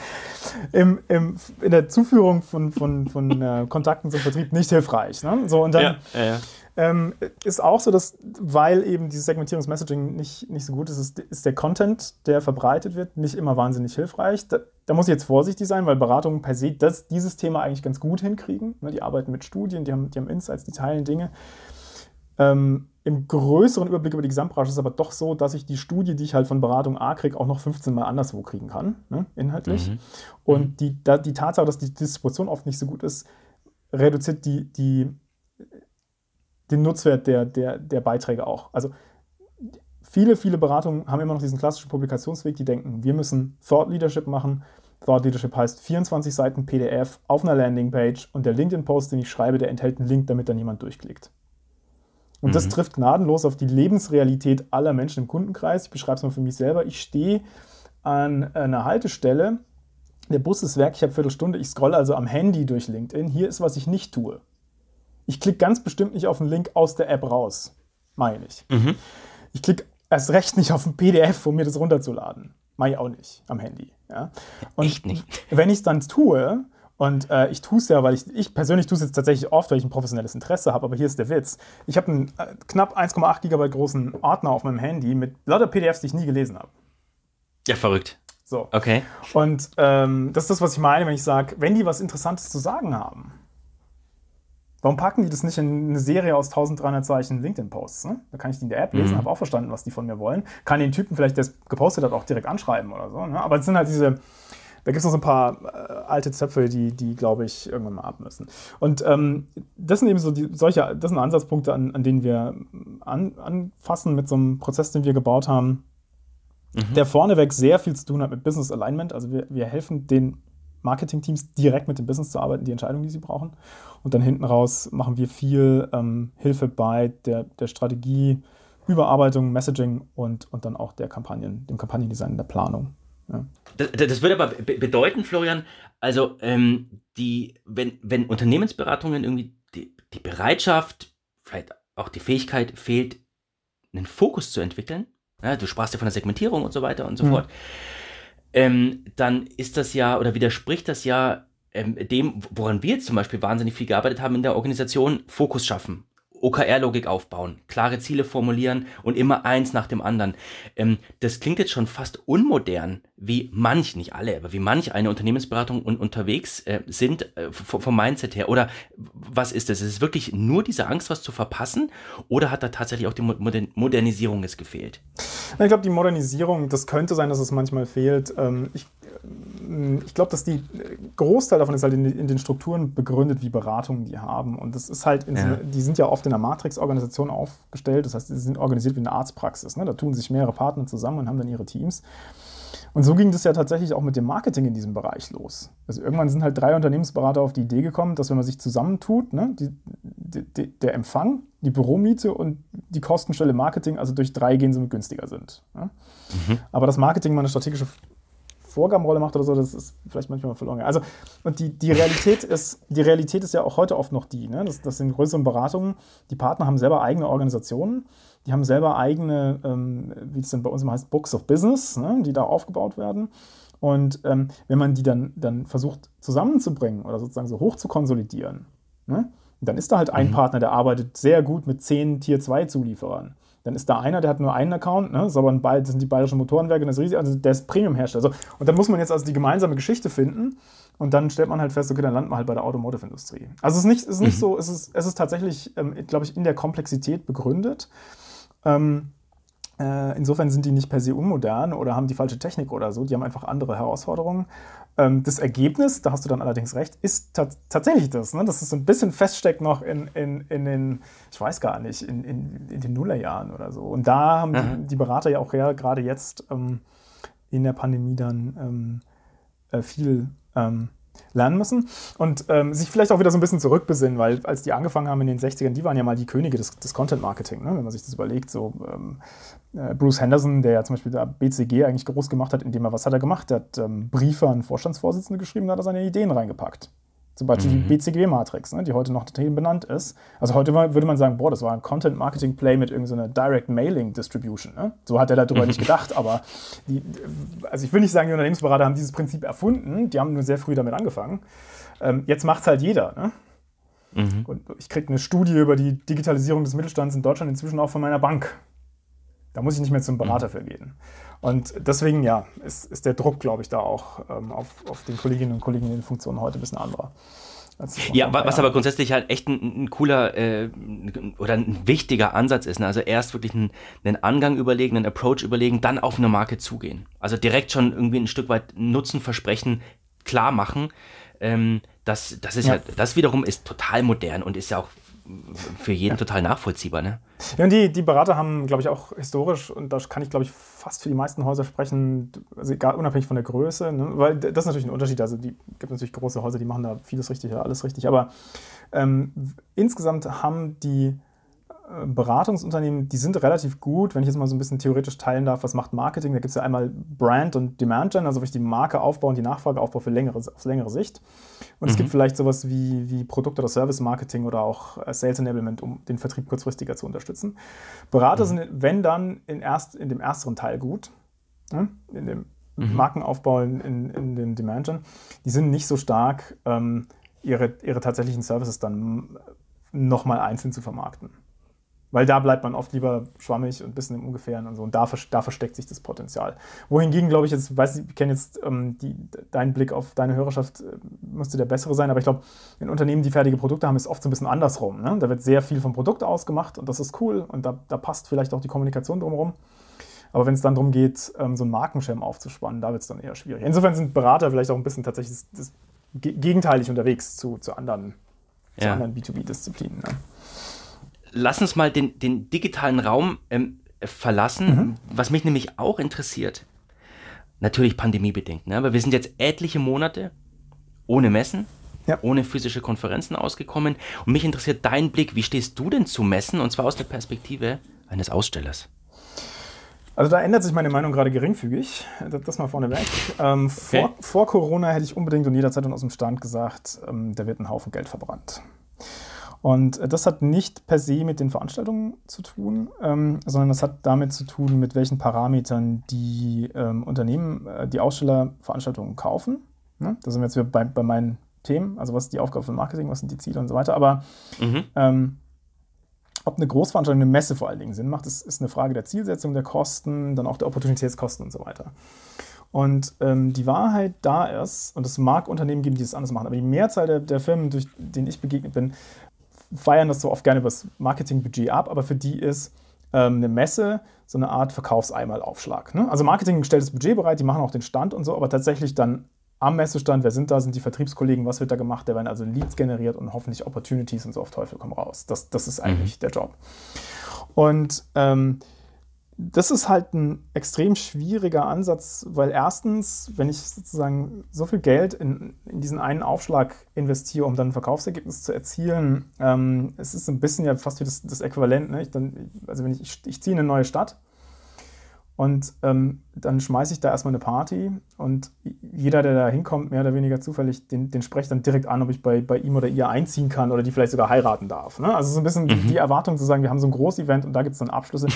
im, im, in der Zuführung von, von, von äh, Kontakten zum Vertrieb nicht hilfreich. Ne? So, und dann ja, ja, ja. Ähm, ist auch so, dass, weil eben dieses Segmentierungsmessaging nicht, nicht so gut ist, ist, ist, der Content, der verbreitet wird, nicht immer wahnsinnig hilfreich. Da, da muss ich jetzt vorsichtig sein, weil Beratungen per se das, dieses Thema eigentlich ganz gut hinkriegen. Ne? Die arbeiten mit Studien, die haben, die haben Insights, die teilen Dinge. Ähm, Im größeren Überblick über die Gesamtbranche ist es aber doch so, dass ich die Studie, die ich halt von Beratung A kriege, auch noch 15 Mal anderswo kriegen kann, ne, inhaltlich. Mhm. Und mhm. die, da, die Tatsache, dass die Distribution oft nicht so gut ist, reduziert die, die, den Nutzwert der, der, der Beiträge auch. Also viele, viele Beratungen haben immer noch diesen klassischen Publikationsweg, die denken, wir müssen Thought Leadership machen. Thought Leadership heißt 24 Seiten PDF auf einer Landingpage und der LinkedIn-Post, den ich schreibe, der enthält einen Link, damit dann jemand durchklickt. Und mhm. das trifft gnadenlos auf die Lebensrealität aller Menschen im Kundenkreis. Ich beschreibe es mal für mich selber. Ich stehe an einer Haltestelle. Der Bus ist weg, ich habe Viertelstunde. Ich scrolle also am Handy durch LinkedIn. Hier ist, was ich nicht tue. Ich klicke ganz bestimmt nicht auf einen Link aus der App raus. Meine ich. Mhm. Ich klicke erst recht nicht auf ein PDF, um mir das runterzuladen. Mache ich auch nicht am Handy. Ja? Und Echt nicht. wenn ich es dann tue, und äh, ich tue es ja, weil ich, ich persönlich tue es jetzt tatsächlich oft, weil ich ein professionelles Interesse habe, aber hier ist der Witz. Ich habe einen äh, knapp 1,8 GB großen Ordner auf meinem Handy mit lauter PDFs, die ich nie gelesen habe. Ja, verrückt. So. Okay. Und ähm, das ist das, was ich meine, wenn ich sage, wenn die was Interessantes zu sagen haben, warum packen die das nicht in eine Serie aus 1300 Zeichen LinkedIn-Posts? Ne? Da kann ich die in der App lesen, mhm. habe auch verstanden, was die von mir wollen. Kann den Typen vielleicht, der es gepostet hat, auch direkt anschreiben oder so. Ne? Aber es sind halt diese da gibt es noch so ein paar äh, alte Zöpfe, die, die glaube ich, irgendwann mal ab müssen. Und ähm, das sind eben so die, solche, das sind Ansatzpunkte, an, an denen wir an, anfassen mit so einem Prozess, den wir gebaut haben, mhm. der vorneweg sehr viel zu tun hat mit Business Alignment. Also wir, wir helfen den Marketing-Teams direkt mit dem Business zu arbeiten, die Entscheidungen, die sie brauchen. Und dann hinten raus machen wir viel ähm, Hilfe bei der, der Strategie, Überarbeitung, Messaging und, und dann auch der Kampagnen, dem Kampagnendesign, der Planung. Ja. Das, das, würde aber bedeuten, Florian, also ähm, die, wenn, wenn Unternehmensberatungen irgendwie die, die Bereitschaft, vielleicht auch die Fähigkeit fehlt, einen Fokus zu entwickeln, ja, du sprachst ja von der Segmentierung und so weiter und so mhm. fort, ähm, dann ist das ja oder widerspricht das ja ähm, dem, woran wir jetzt zum Beispiel wahnsinnig viel gearbeitet haben in der Organisation, Fokus schaffen. OKR-Logik aufbauen, klare Ziele formulieren und immer eins nach dem anderen. Ähm, das klingt jetzt schon fast unmodern, wie manch, nicht alle, aber wie manch eine Unternehmensberatung un unterwegs äh, sind äh, vom Mindset her. Oder was ist das? Ist es wirklich nur diese Angst, was zu verpassen? Oder hat da tatsächlich auch die Modern Modernisierung es gefehlt? Ich glaube, die Modernisierung, das könnte sein, dass es manchmal fehlt. Ähm, ich ich glaube, dass die Großteil davon ist halt in, in, den Strukturen begründet, wie Beratungen die haben. Und das ist halt, ja. die sind ja oft in der Matrix-Organisation aufgestellt. Das heißt, sie sind organisiert wie eine Arztpraxis. Ne? Da tun sich mehrere Partner zusammen und haben dann ihre Teams. Und so ging das ja tatsächlich auch mit dem Marketing in diesem Bereich los. Also irgendwann sind halt drei Unternehmensberater auf die Idee gekommen, dass wenn man sich zusammentut, ne, die, die, der Empfang, die Büromiete und die Kostenstelle Marketing, also durch drei gehen, somit günstiger sind. Ne? Mhm. Aber das Marketing mal eine strategische Vorgabenrolle macht oder so, das ist vielleicht manchmal verloren. Also, und die, die Realität ist, die Realität ist ja auch heute oft noch die, ne? das, das sind größeren Beratungen, die Partner haben selber eigene Organisationen, die haben selber eigene, ähm, wie es denn bei uns immer heißt, Books of Business, ne? die da aufgebaut werden. Und ähm, wenn man die dann, dann versucht zusammenzubringen oder sozusagen so hoch zu konsolidieren, ne? dann ist da halt ein mhm. Partner, der arbeitet sehr gut mit zehn Tier-2-Zulieferern. Dann ist da einer, der hat nur einen Account, ne? das, das sind die bayerischen Motorenwerke, das ist riesig, also der ist Premium-Hersteller. Also, und dann muss man jetzt also die gemeinsame Geschichte finden und dann stellt man halt fest, okay, dann landet man halt bei der Automotive-Industrie. Also es ist nicht, es ist nicht mhm. so, es ist, es ist tatsächlich, ähm, glaube ich, in der Komplexität begründet. Ähm, äh, insofern sind die nicht per se unmodern oder haben die falsche Technik oder so. Die haben einfach andere Herausforderungen. Ähm, das Ergebnis, da hast du dann allerdings recht, ist tatsächlich das, ne? dass es so ein bisschen feststeckt noch in, in, in den, ich weiß gar nicht, in, in, in den Nullerjahren oder so. Und da haben die, die, Berater ja auch ja, gerade jetzt ähm, in der Pandemie dann ähm, äh, viel ähm, lernen müssen und ähm, sich vielleicht auch wieder so ein bisschen zurückbesinnen, weil als die angefangen haben in den 60ern, die waren ja mal die Könige des, des Content-Marketing, ne? wenn man sich das überlegt. So ähm, äh, Bruce Henderson, der ja zum Beispiel der BCG eigentlich groß gemacht hat, indem er, was hat er gemacht? Er hat ähm, Briefe an Vorstandsvorsitzende geschrieben, da hat er seine Ideen reingepackt. Zum Beispiel mhm. die BCG-Matrix, ne, die heute noch benannt ist. Also heute würde man sagen, boah, das war ein Content-Marketing-Play mit irgendeiner so Direct-Mailing-Distribution. Ne? So hat er darüber nicht gedacht, aber die, also ich will nicht sagen, die Unternehmensberater haben dieses Prinzip erfunden, die haben nur sehr früh damit angefangen. Ähm, jetzt macht es halt jeder. Ne? Mhm. Und ich kriege eine Studie über die Digitalisierung des Mittelstands in Deutschland inzwischen auch von meiner Bank. Da muss ich nicht mehr zum Berater mhm. für gehen. Und deswegen, ja, ist, ist der Druck, glaube ich, da auch ähm, auf, auf den Kolleginnen und Kollegen in den Funktionen heute ein bisschen anderer. Ja, was aber grundsätzlich halt echt ein, ein cooler äh, oder ein wichtiger Ansatz ist. Ne? Also erst wirklich einen, einen, Angang überlegen, einen Approach überlegen, dann auf eine Marke zugehen. Also direkt schon irgendwie ein Stück weit Nutzenversprechen klar machen. Ähm, das, das ist ja. ja, das wiederum ist total modern und ist ja auch für jeden ja. total nachvollziehbar. Ne? Ja, und die, die Berater haben, glaube ich, auch historisch, und da kann ich, glaube ich, fast für die meisten Häuser sprechen, also egal, unabhängig von der Größe, ne? weil das ist natürlich ein Unterschied. Also, die gibt natürlich große Häuser, die machen da vieles richtig oder alles richtig. Aber ähm, insgesamt haben die Beratungsunternehmen, die sind relativ gut, wenn ich jetzt mal so ein bisschen theoretisch teilen darf, was macht Marketing? Da gibt es ja einmal Brand und Demand Gen, also wo ich die Marke aufbaue und die Nachfrage aufbaue für längere, auf längere Sicht. Und mhm. es gibt vielleicht sowas wie, wie Produkt- oder Service-Marketing oder auch äh, Sales Enablement, um den Vertrieb kurzfristiger zu unterstützen. Berater mhm. sind, wenn dann, in, erst, in dem ersteren Teil gut, ne? in dem mhm. Markenaufbau, in, in, in dem Demand Gen. Die sind nicht so stark, ähm, ihre, ihre tatsächlichen Services dann nochmal einzeln zu vermarkten. Weil da bleibt man oft lieber schwammig und ein bisschen im Ungefähren und so. Und da, da versteckt sich das Potenzial. Wohingegen, glaube ich, jetzt, weiß ich, ich kenne jetzt ähm, die, deinen Blick auf deine Hörerschaft, äh, müsste der bessere sein. Aber ich glaube, in Unternehmen, die fertige Produkte haben, ist oft so ein bisschen andersrum. Ne? Da wird sehr viel vom Produkt ausgemacht und das ist cool. Und da, da passt vielleicht auch die Kommunikation drumherum. Aber wenn es dann darum geht, ähm, so einen Markenschirm aufzuspannen, da wird es dann eher schwierig. Insofern sind Berater vielleicht auch ein bisschen tatsächlich das, das gegenteilig unterwegs zu, zu anderen, ja. anderen B2B-Disziplinen. Ne? Lass uns mal den, den digitalen Raum ähm, verlassen, mhm. was mich nämlich auch interessiert. Natürlich pandemiebedingt, ne? aber wir sind jetzt etliche Monate ohne Messen, ja. ohne physische Konferenzen ausgekommen. Und mich interessiert dein Blick, wie stehst du denn zu Messen und zwar aus der Perspektive eines Ausstellers? Also da ändert sich meine Meinung gerade geringfügig. Das mal vorneweg. Ähm, okay. vor, vor, Corona hätte ich unbedingt und jederzeit und aus dem Stand gesagt, ähm, da wird ein Haufen Geld verbrannt. Und das hat nicht per se mit den Veranstaltungen zu tun, ähm, sondern das hat damit zu tun, mit welchen Parametern die ähm, Unternehmen, äh, die Aussteller Veranstaltungen kaufen. Ne? Da sind wir jetzt wieder bei, bei, meinen Themen, also was ist die Aufgabe von Marketing, was sind die Ziele und so weiter. Aber mhm. ähm, ob eine Großveranstaltung, eine Messe vor allen Dingen Sinn macht, ist, ist eine Frage der Zielsetzung, der Kosten, dann auch der Opportunitätskosten und so weiter. Und ähm, die Wahrheit da ist, und es mag Unternehmen geben, die das anders machen, aber die Mehrzahl der, der Firmen, durch denen ich begegnet bin, feiern das so oft gerne über das Marketingbudget ab, aber für die ist ähm, eine Messe so eine Art Verkaufseinmalaufschlag. Ne? Also Marketing stellt das Budget bereit, die machen auch den Stand und so, aber tatsächlich dann am Messestand, wer sind da, sind die Vertriebskollegen, was wird da gemacht, da werden also Leads generiert und hoffentlich Opportunities und so auf Teufel komm raus. Das, das ist eigentlich mhm. der Job. Und ähm, das ist halt ein extrem schwieriger Ansatz, weil erstens, wenn ich sozusagen so viel Geld in, in diesen einen Aufschlag investiere, um dann ein Verkaufsergebnis zu erzielen, ähm, es ist ein bisschen ja fast wie das, das Äquivalent. Ne? Ich dann, also wenn ich, ich, ich ziehe in eine neue Stadt Und ähm, dann schmeiße ich da erstmal eine Party und jeder, der da hinkommt, mehr oder weniger zufällig, den, den spreche ich dann direkt an, ob ich bei, bei ihm oder ihr einziehen kann oder die vielleicht sogar heiraten darf. Ne? Also so ein bisschen mhm. die Erwartung zu sagen, wir haben so ein großes Event und da gibt es dann Abschlüsse.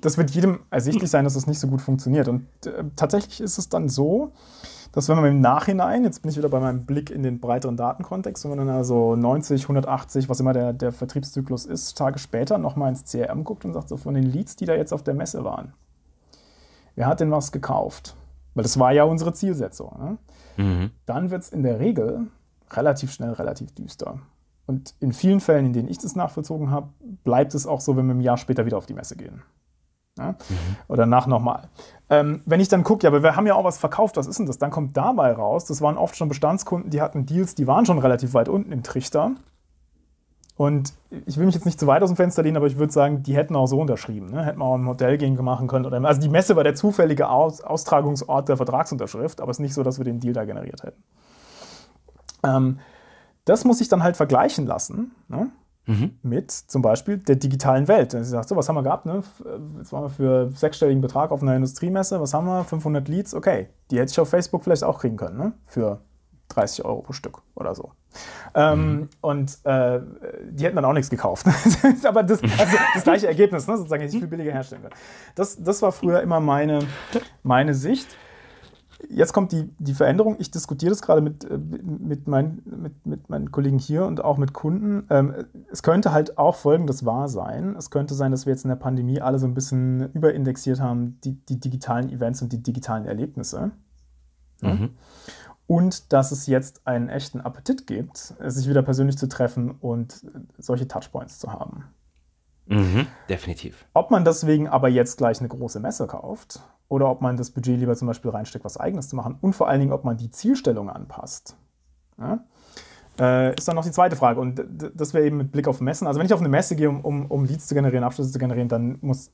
Das wird jedem ersichtlich sein, dass das nicht so gut funktioniert. Und äh, tatsächlich ist es dann so, dass wenn man im Nachhinein, jetzt bin ich wieder bei meinem Blick in den breiteren Datenkontext, wenn man dann also 90, 180, was immer der, der Vertriebszyklus ist, Tage später nochmal ins CRM guckt und sagt, so von den Leads, die da jetzt auf der Messe waren, wer hat denn was gekauft? Weil das war ja unsere Zielsetzung. Ne? Mhm. Dann wird es in der Regel relativ schnell relativ düster. Und in vielen Fällen, in denen ich das nachvollzogen habe, bleibt es auch so, wenn wir ein Jahr später wieder auf die Messe gehen. Ja? Mhm. Oder nach nochmal. Ähm, wenn ich dann gucke, ja, aber wir haben ja auch was verkauft, was ist denn das? Dann kommt dabei raus, das waren oft schon Bestandskunden, die hatten Deals, die waren schon relativ weit unten im Trichter. Und ich will mich jetzt nicht zu weit aus dem Fenster lehnen, aber ich würde sagen, die hätten auch so unterschrieben. Ne? Hätten wir auch ein Modell gegen machen können. Oder, also die Messe war der zufällige aus Austragungsort der Vertragsunterschrift, aber es ist nicht so, dass wir den Deal da generiert hätten. Ähm, das muss ich dann halt vergleichen lassen ne? Mhm. mit zum Beispiel der digitalen Welt. Ich sage, so, was haben wir gehabt? Ne? Jetzt waren wir für sechsstelligen Betrag auf einer Industriemesse. Was haben wir? 500 Leads. Okay, die hätte ich auf Facebook vielleicht auch kriegen können. Ne? Für 30 Euro pro Stück oder so. Ähm, mhm. Und äh, die hätten dann auch nichts gekauft. Aber das, also das gleiche Ergebnis, ne? sozusagen, hätte ich viel billiger herstellen können. Das, das war früher immer meine, meine Sicht. Jetzt kommt die, die Veränderung. Ich diskutiere das gerade mit, äh, mit, mein, mit, mit meinen Kollegen hier und auch mit Kunden. Ähm, es könnte halt auch Folgendes wahr sein. Es könnte sein, dass wir jetzt in der Pandemie alle so ein bisschen überindexiert haben, die, die digitalen Events und die digitalen Erlebnisse. Mhm und dass es jetzt einen echten Appetit gibt, sich wieder persönlich zu treffen und solche Touchpoints zu haben. Mhm, definitiv. Ob man deswegen aber jetzt gleich eine große Messe kauft oder ob man das Budget lieber zum Beispiel reinsteckt, was eigenes zu machen und vor allen Dingen, ob man die Zielstellung anpasst. Ja? Äh, ist dann noch die zweite Frage. Und das wäre eben mit Blick auf Messen. Also wenn ich auf eine Messe gehe, um, um, um Leads zu generieren, Abschlüsse zu generieren, dann muss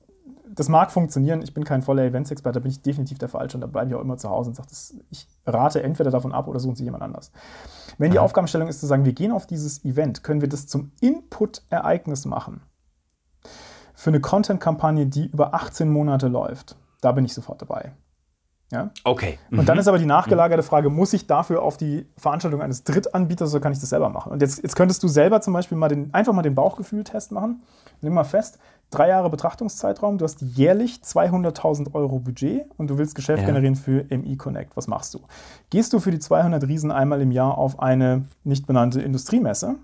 das mag funktionieren. Ich bin kein voller Events-Experte, da bin ich definitiv der Falsche und da bleibe ich auch immer zu Hause und sage, ich rate entweder davon ab oder suchen Sie jemand anders. Wenn die mhm. Aufgabenstellung ist zu sagen, wir gehen auf dieses Event, können wir das zum Input-Ereignis machen. Für eine Content-Kampagne, die über 18 Monate läuft, da bin ich sofort dabei. Ja? Okay. Mhm. Und dann mhm. ist aber die nachgelagerte Frage, muss ich dafür auf die Veranstaltung eines Drittanbieters oder kann ich das selber machen? Und jetzt, jetzt könntest du selber zum Beispiel mal den, einfach mal den Bauchgefühl-Test machen. Nimm mal fest, drei Jahre Betrachtungszeitraum, du hast jährlich 200.000 Euro Budget und du willst Geschäft ja. generieren für MI Connect. Was machst du? Gehst du für die 200 Riesen einmal im Jahr auf eine nicht benannte Industriemesse?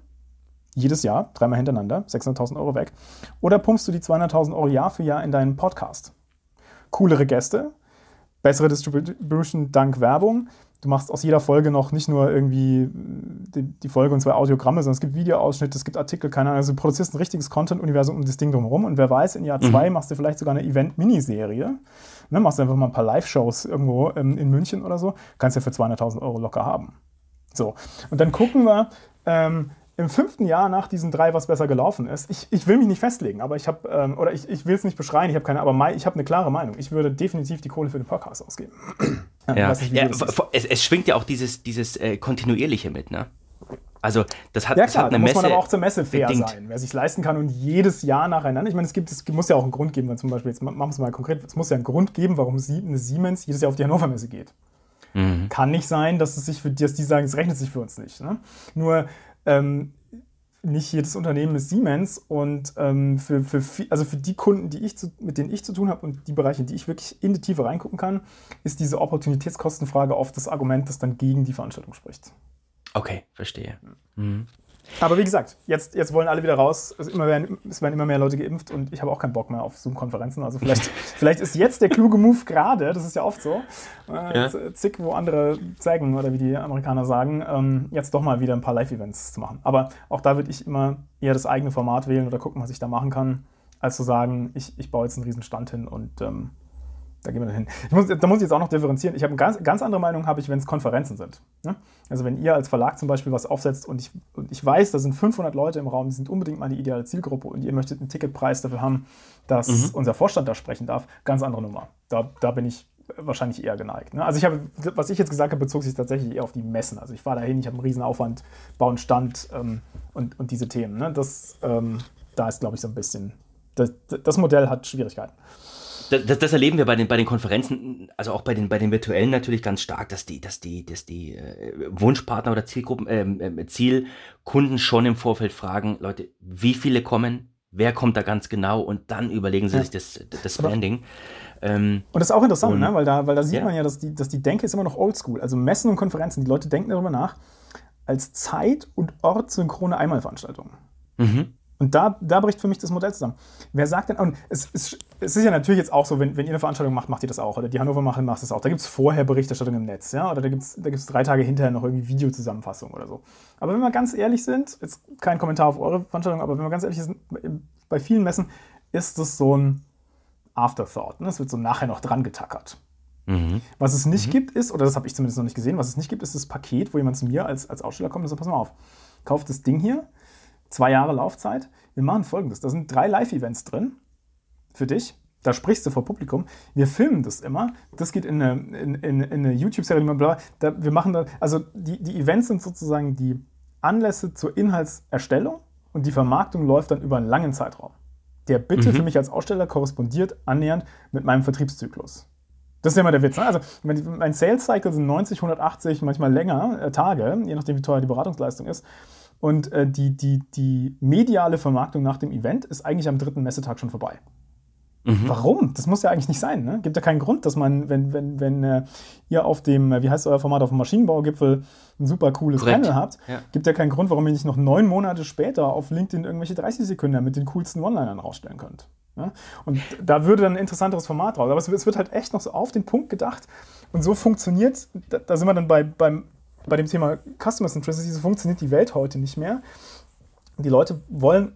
Jedes Jahr, dreimal hintereinander, 600.000 Euro weg. Oder pumpst du die 200.000 Euro Jahr für Jahr in deinen Podcast? Coolere Gäste, bessere Distribution dank Werbung. Du machst aus jeder Folge noch nicht nur irgendwie äh, die, die Folge und zwei Audiogramme, sondern es gibt Videoausschnitte, es gibt Artikel, keine Ahnung. Also du produzierst ein richtiges Content-Universum um das Ding drumherum und wer weiß, in Jahr mhm. zwei machst du vielleicht sogar eine Event-Miniserie. Ne, machst du einfach mal ein paar Live-Shows irgendwo ähm, in München oder so, kannst ja für 200.000 Euro locker haben. So, und dann gucken wir, ähm, im fünften Jahr nach diesen drei, was besser gelaufen ist, ich, ich will mich nicht festlegen, aber ich habe, ähm, oder ich, ich will es nicht beschreien, ich habe keine, aber ich habe eine klare Meinung. Ich würde definitiv die Kohle für den Podcast ausgeben. ja, nicht, ja es, es, schwingt ja auch dieses, dieses äh, Kontinuierliche mit, ne? Also das hat, ja, klar, hat eine da muss man aber auch zur Messe fair bedingt. sein, wer sich leisten kann und jedes Jahr nacheinander. Ich meine, es gibt, es muss ja auch einen Grund geben, wenn zum Beispiel, jetzt machen wir es mal konkret, es muss ja einen Grund geben, warum eine Siemens jedes Jahr auf die Hannover Messe geht. Mhm. Kann nicht sein, dass es sich für dass die sagen, es rechnet sich für uns nicht. Ne? Nur ähm, nicht jedes Unternehmen ist Siemens und ähm, für, für, also für die Kunden, die ich zu, mit denen ich zu tun habe und die Bereiche, in die ich wirklich in die Tiefe reingucken kann, ist diese Opportunitätskostenfrage oft das Argument, das dann gegen die Veranstaltung spricht. Okay, verstehe. Mhm. Aber wie gesagt, jetzt, jetzt wollen alle wieder raus. Es, immer werden, es werden immer mehr Leute geimpft und ich habe auch keinen Bock mehr auf Zoom-Konferenzen. Also vielleicht, vielleicht ist jetzt der kluge Move gerade, das ist ja oft so, äh, ja. zick, wo andere zeigen oder wie die Amerikaner sagen, ähm, jetzt doch mal wieder ein paar Live-Events zu machen. Aber auch da würde ich immer eher das eigene Format wählen oder gucken, was ich da machen kann, als zu sagen, ich, ich baue jetzt einen riesen Stand hin und ähm, da gehen wir hin. Muss, da muss ich jetzt auch noch differenzieren. Ich habe eine ganz, ganz andere Meinung, habe ich, wenn es Konferenzen sind. Ne? Also wenn ihr als Verlag zum Beispiel was aufsetzt und ich, und ich weiß, da sind 500 Leute im Raum, die sind unbedingt mal die ideale Zielgruppe und ihr möchtet einen Ticketpreis dafür haben, dass mhm. unser Vorstand da sprechen darf, ganz andere Nummer. Da, da bin ich wahrscheinlich eher geneigt. Ne? Also ich habe, was ich jetzt gesagt habe, bezog sich tatsächlich eher auf die Messen. Also ich fahre dahin, ich habe einen riesen Aufwand, baue einen Stand ähm, und, und diese Themen. Ne? Das, ähm, da ist, glaube ich, so ein bisschen, das, das Modell hat Schwierigkeiten. Das, das, erleben wir bei den, bei den Konferenzen, also auch bei den, bei den virtuellen natürlich ganz stark, dass die, dass die, dass die äh, Wunschpartner oder Zielgruppen, äh, Zielkunden schon im Vorfeld fragen, Leute, wie viele kommen, wer kommt da ganz genau und dann überlegen sie ja. sich das, das Branding. Ähm, und das ist auch interessant, und, ne? weil, da, weil da sieht ja. man ja, dass die, dass die Denke ist immer noch oldschool. Also Messen und Konferenzen, die Leute denken darüber nach, als zeit- und ortssynchrone Einmalveranstaltungen. Mhm. Und da, da bricht für mich das Modell zusammen. Wer sagt denn, und es, es, es ist ja natürlich jetzt auch so, wenn, wenn ihr eine Veranstaltung macht, macht ihr das auch. Oder die Hannover machen, macht das auch. Da gibt es vorher Berichterstattung im Netz, ja. Oder da gibt es da gibt's drei Tage hinterher noch irgendwie Videozusammenfassung oder so. Aber wenn wir ganz ehrlich sind, jetzt kein Kommentar auf eure Veranstaltung, aber wenn wir ganz ehrlich sind, bei vielen Messen ist das so ein Afterthought. Ne? Es wird so nachher noch dran getackert. Mhm. Was es nicht mhm. gibt, ist, oder das habe ich zumindest noch nicht gesehen, was es nicht gibt, ist das Paket, wo jemand zu mir als, als Aussteller kommt und sagt: Pass mal auf, kauft das Ding hier, zwei Jahre Laufzeit. Wir machen folgendes: Da sind drei Live-Events drin für dich. Da sprichst du vor Publikum. Wir filmen das immer. Das geht in eine, in, in, in eine YouTube-Serie, wir machen da, also die, die Events sind sozusagen die Anlässe zur Inhaltserstellung und die Vermarktung läuft dann über einen langen Zeitraum, der bitte mhm. für mich als Aussteller korrespondiert annähernd mit meinem Vertriebszyklus. Das ist ja immer der Witz. Ne? Also mein Sales Cycle sind 90, 180, manchmal länger äh, Tage, je nachdem, wie teuer die Beratungsleistung ist. Und äh, die, die, die mediale Vermarktung nach dem Event ist eigentlich am dritten Messetag schon vorbei. Mhm. Warum? Das muss ja eigentlich nicht sein. Ne? Gibt ja keinen Grund, dass man, wenn, wenn, wenn äh, ihr auf dem, äh, wie heißt euer Format, auf dem Maschinenbaugipfel ein super cooles Korrekt. Panel habt, ja. gibt ja keinen Grund, warum ihr nicht noch neun Monate später auf LinkedIn irgendwelche 30 Sekunden mit den coolsten One-Linern rausstellen könnt. Ja? Und da würde dann ein interessanteres Format raus. Aber es, es, wird halt echt noch so auf den Punkt gedacht. Und so funktioniert, da, da sind wir dann bei, beim, bei dem Thema Customer Centricity, so funktioniert die Welt heute nicht mehr. Die Leute wollen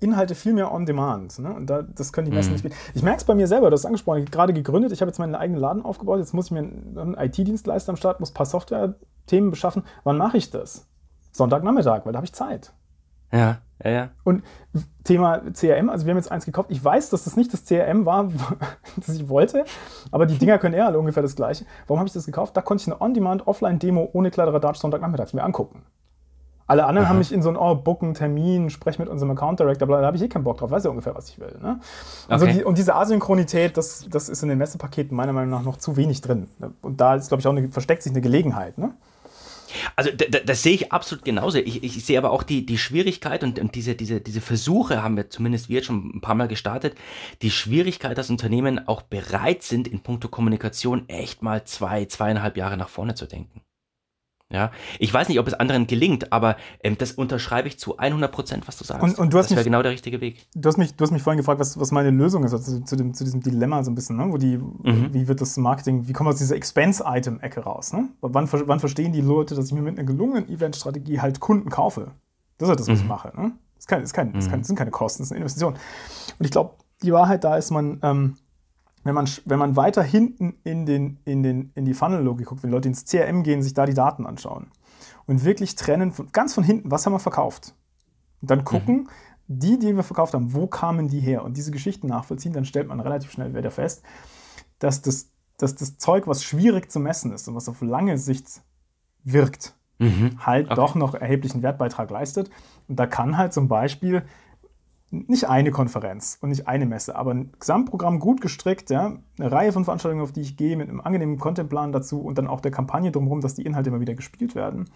Inhalte viel mehr on demand. Ne? Und da, das können die Messen mhm. nicht bieten. Ich merke es bei mir selber, du hast es angesprochen, ich habe gerade gegründet, ich habe jetzt meinen eigenen Laden aufgebaut, jetzt muss ich mir einen IT-Dienstleister am Start, muss ein paar Software-Themen beschaffen. Wann mache ich das? Sonntagnachmittag, weil da habe ich Zeit. Ja, ja, ja. Und Thema CRM, also wir haben jetzt eins gekauft. Ich weiß, dass das nicht das CRM war, das ich wollte, aber die Dinger können eher alle ungefähr das gleiche. Warum habe ich das gekauft? Da konnte ich eine On-Demand Offline-Demo ohne Kladderadatsch Sonntagnachmittags mir angucken. Alle anderen Aha. haben mich in so ein, oh, book einen Termin, sprech mit unserem Account Director, da habe ich eh keinen Bock drauf, weiß ja ungefähr, was ich will. Ne? Also okay. die, und diese Asynchronität, das, das ist in den Messepaketen meiner Meinung nach noch zu wenig drin. Und da ist, glaube ich, auch eine, versteckt sich eine Gelegenheit. Ne? Also das sehe ich absolut genauso. Ich, ich sehe aber auch die, die Schwierigkeit und, und diese, diese, diese Versuche haben wir zumindest wir jetzt schon ein paar Mal gestartet, die Schwierigkeit, dass Unternehmen auch bereit sind, in puncto Kommunikation echt mal zwei, zweieinhalb Jahre nach vorne zu denken. Ja, ich weiß nicht, ob es anderen gelingt, aber ähm, das unterschreibe ich zu 100 Prozent, was du sagst. Und, und du das wäre genau der richtige Weg. Du hast mich, du hast mich vorhin gefragt, was, was meine Lösung ist, also zu, dem, zu diesem Dilemma so ein bisschen, ne? wo die, mhm. wie wird das Marketing, wie kommen wir aus dieser Expense-Item-Ecke raus? Ne? Wann, wann verstehen die Leute, dass ich mir mit einer gelungenen Event-Strategie halt Kunden kaufe? Das ist halt das, was mhm. ich mache. Ne? Das, ist kein, ist kein, das, das sind keine Kosten, das ist eine Investition. Und ich glaube, die Wahrheit da ist, man ähm, wenn man, wenn man weiter hinten in, den, in, den, in die Funnel-Logik guckt, wenn Leute ins CRM gehen, sich da die Daten anschauen und wirklich trennen, von, ganz von hinten, was haben wir verkauft? Und dann gucken, mhm. die, die wir verkauft haben, wo kamen die her? Und diese Geschichten nachvollziehen, dann stellt man relativ schnell wieder fest, dass das, dass das Zeug, was schwierig zu messen ist und was auf lange Sicht wirkt, mhm. halt okay. doch noch erheblichen Wertbeitrag leistet. Und da kann halt zum Beispiel nicht eine Konferenz und nicht eine Messe, aber ein Gesamtprogramm gut gestrickt, ja, eine Reihe von Veranstaltungen, auf die ich gehe, mit einem angenehmen Contentplan dazu und dann auch der Kampagne drumherum, dass die Inhalte immer wieder gespielt werden,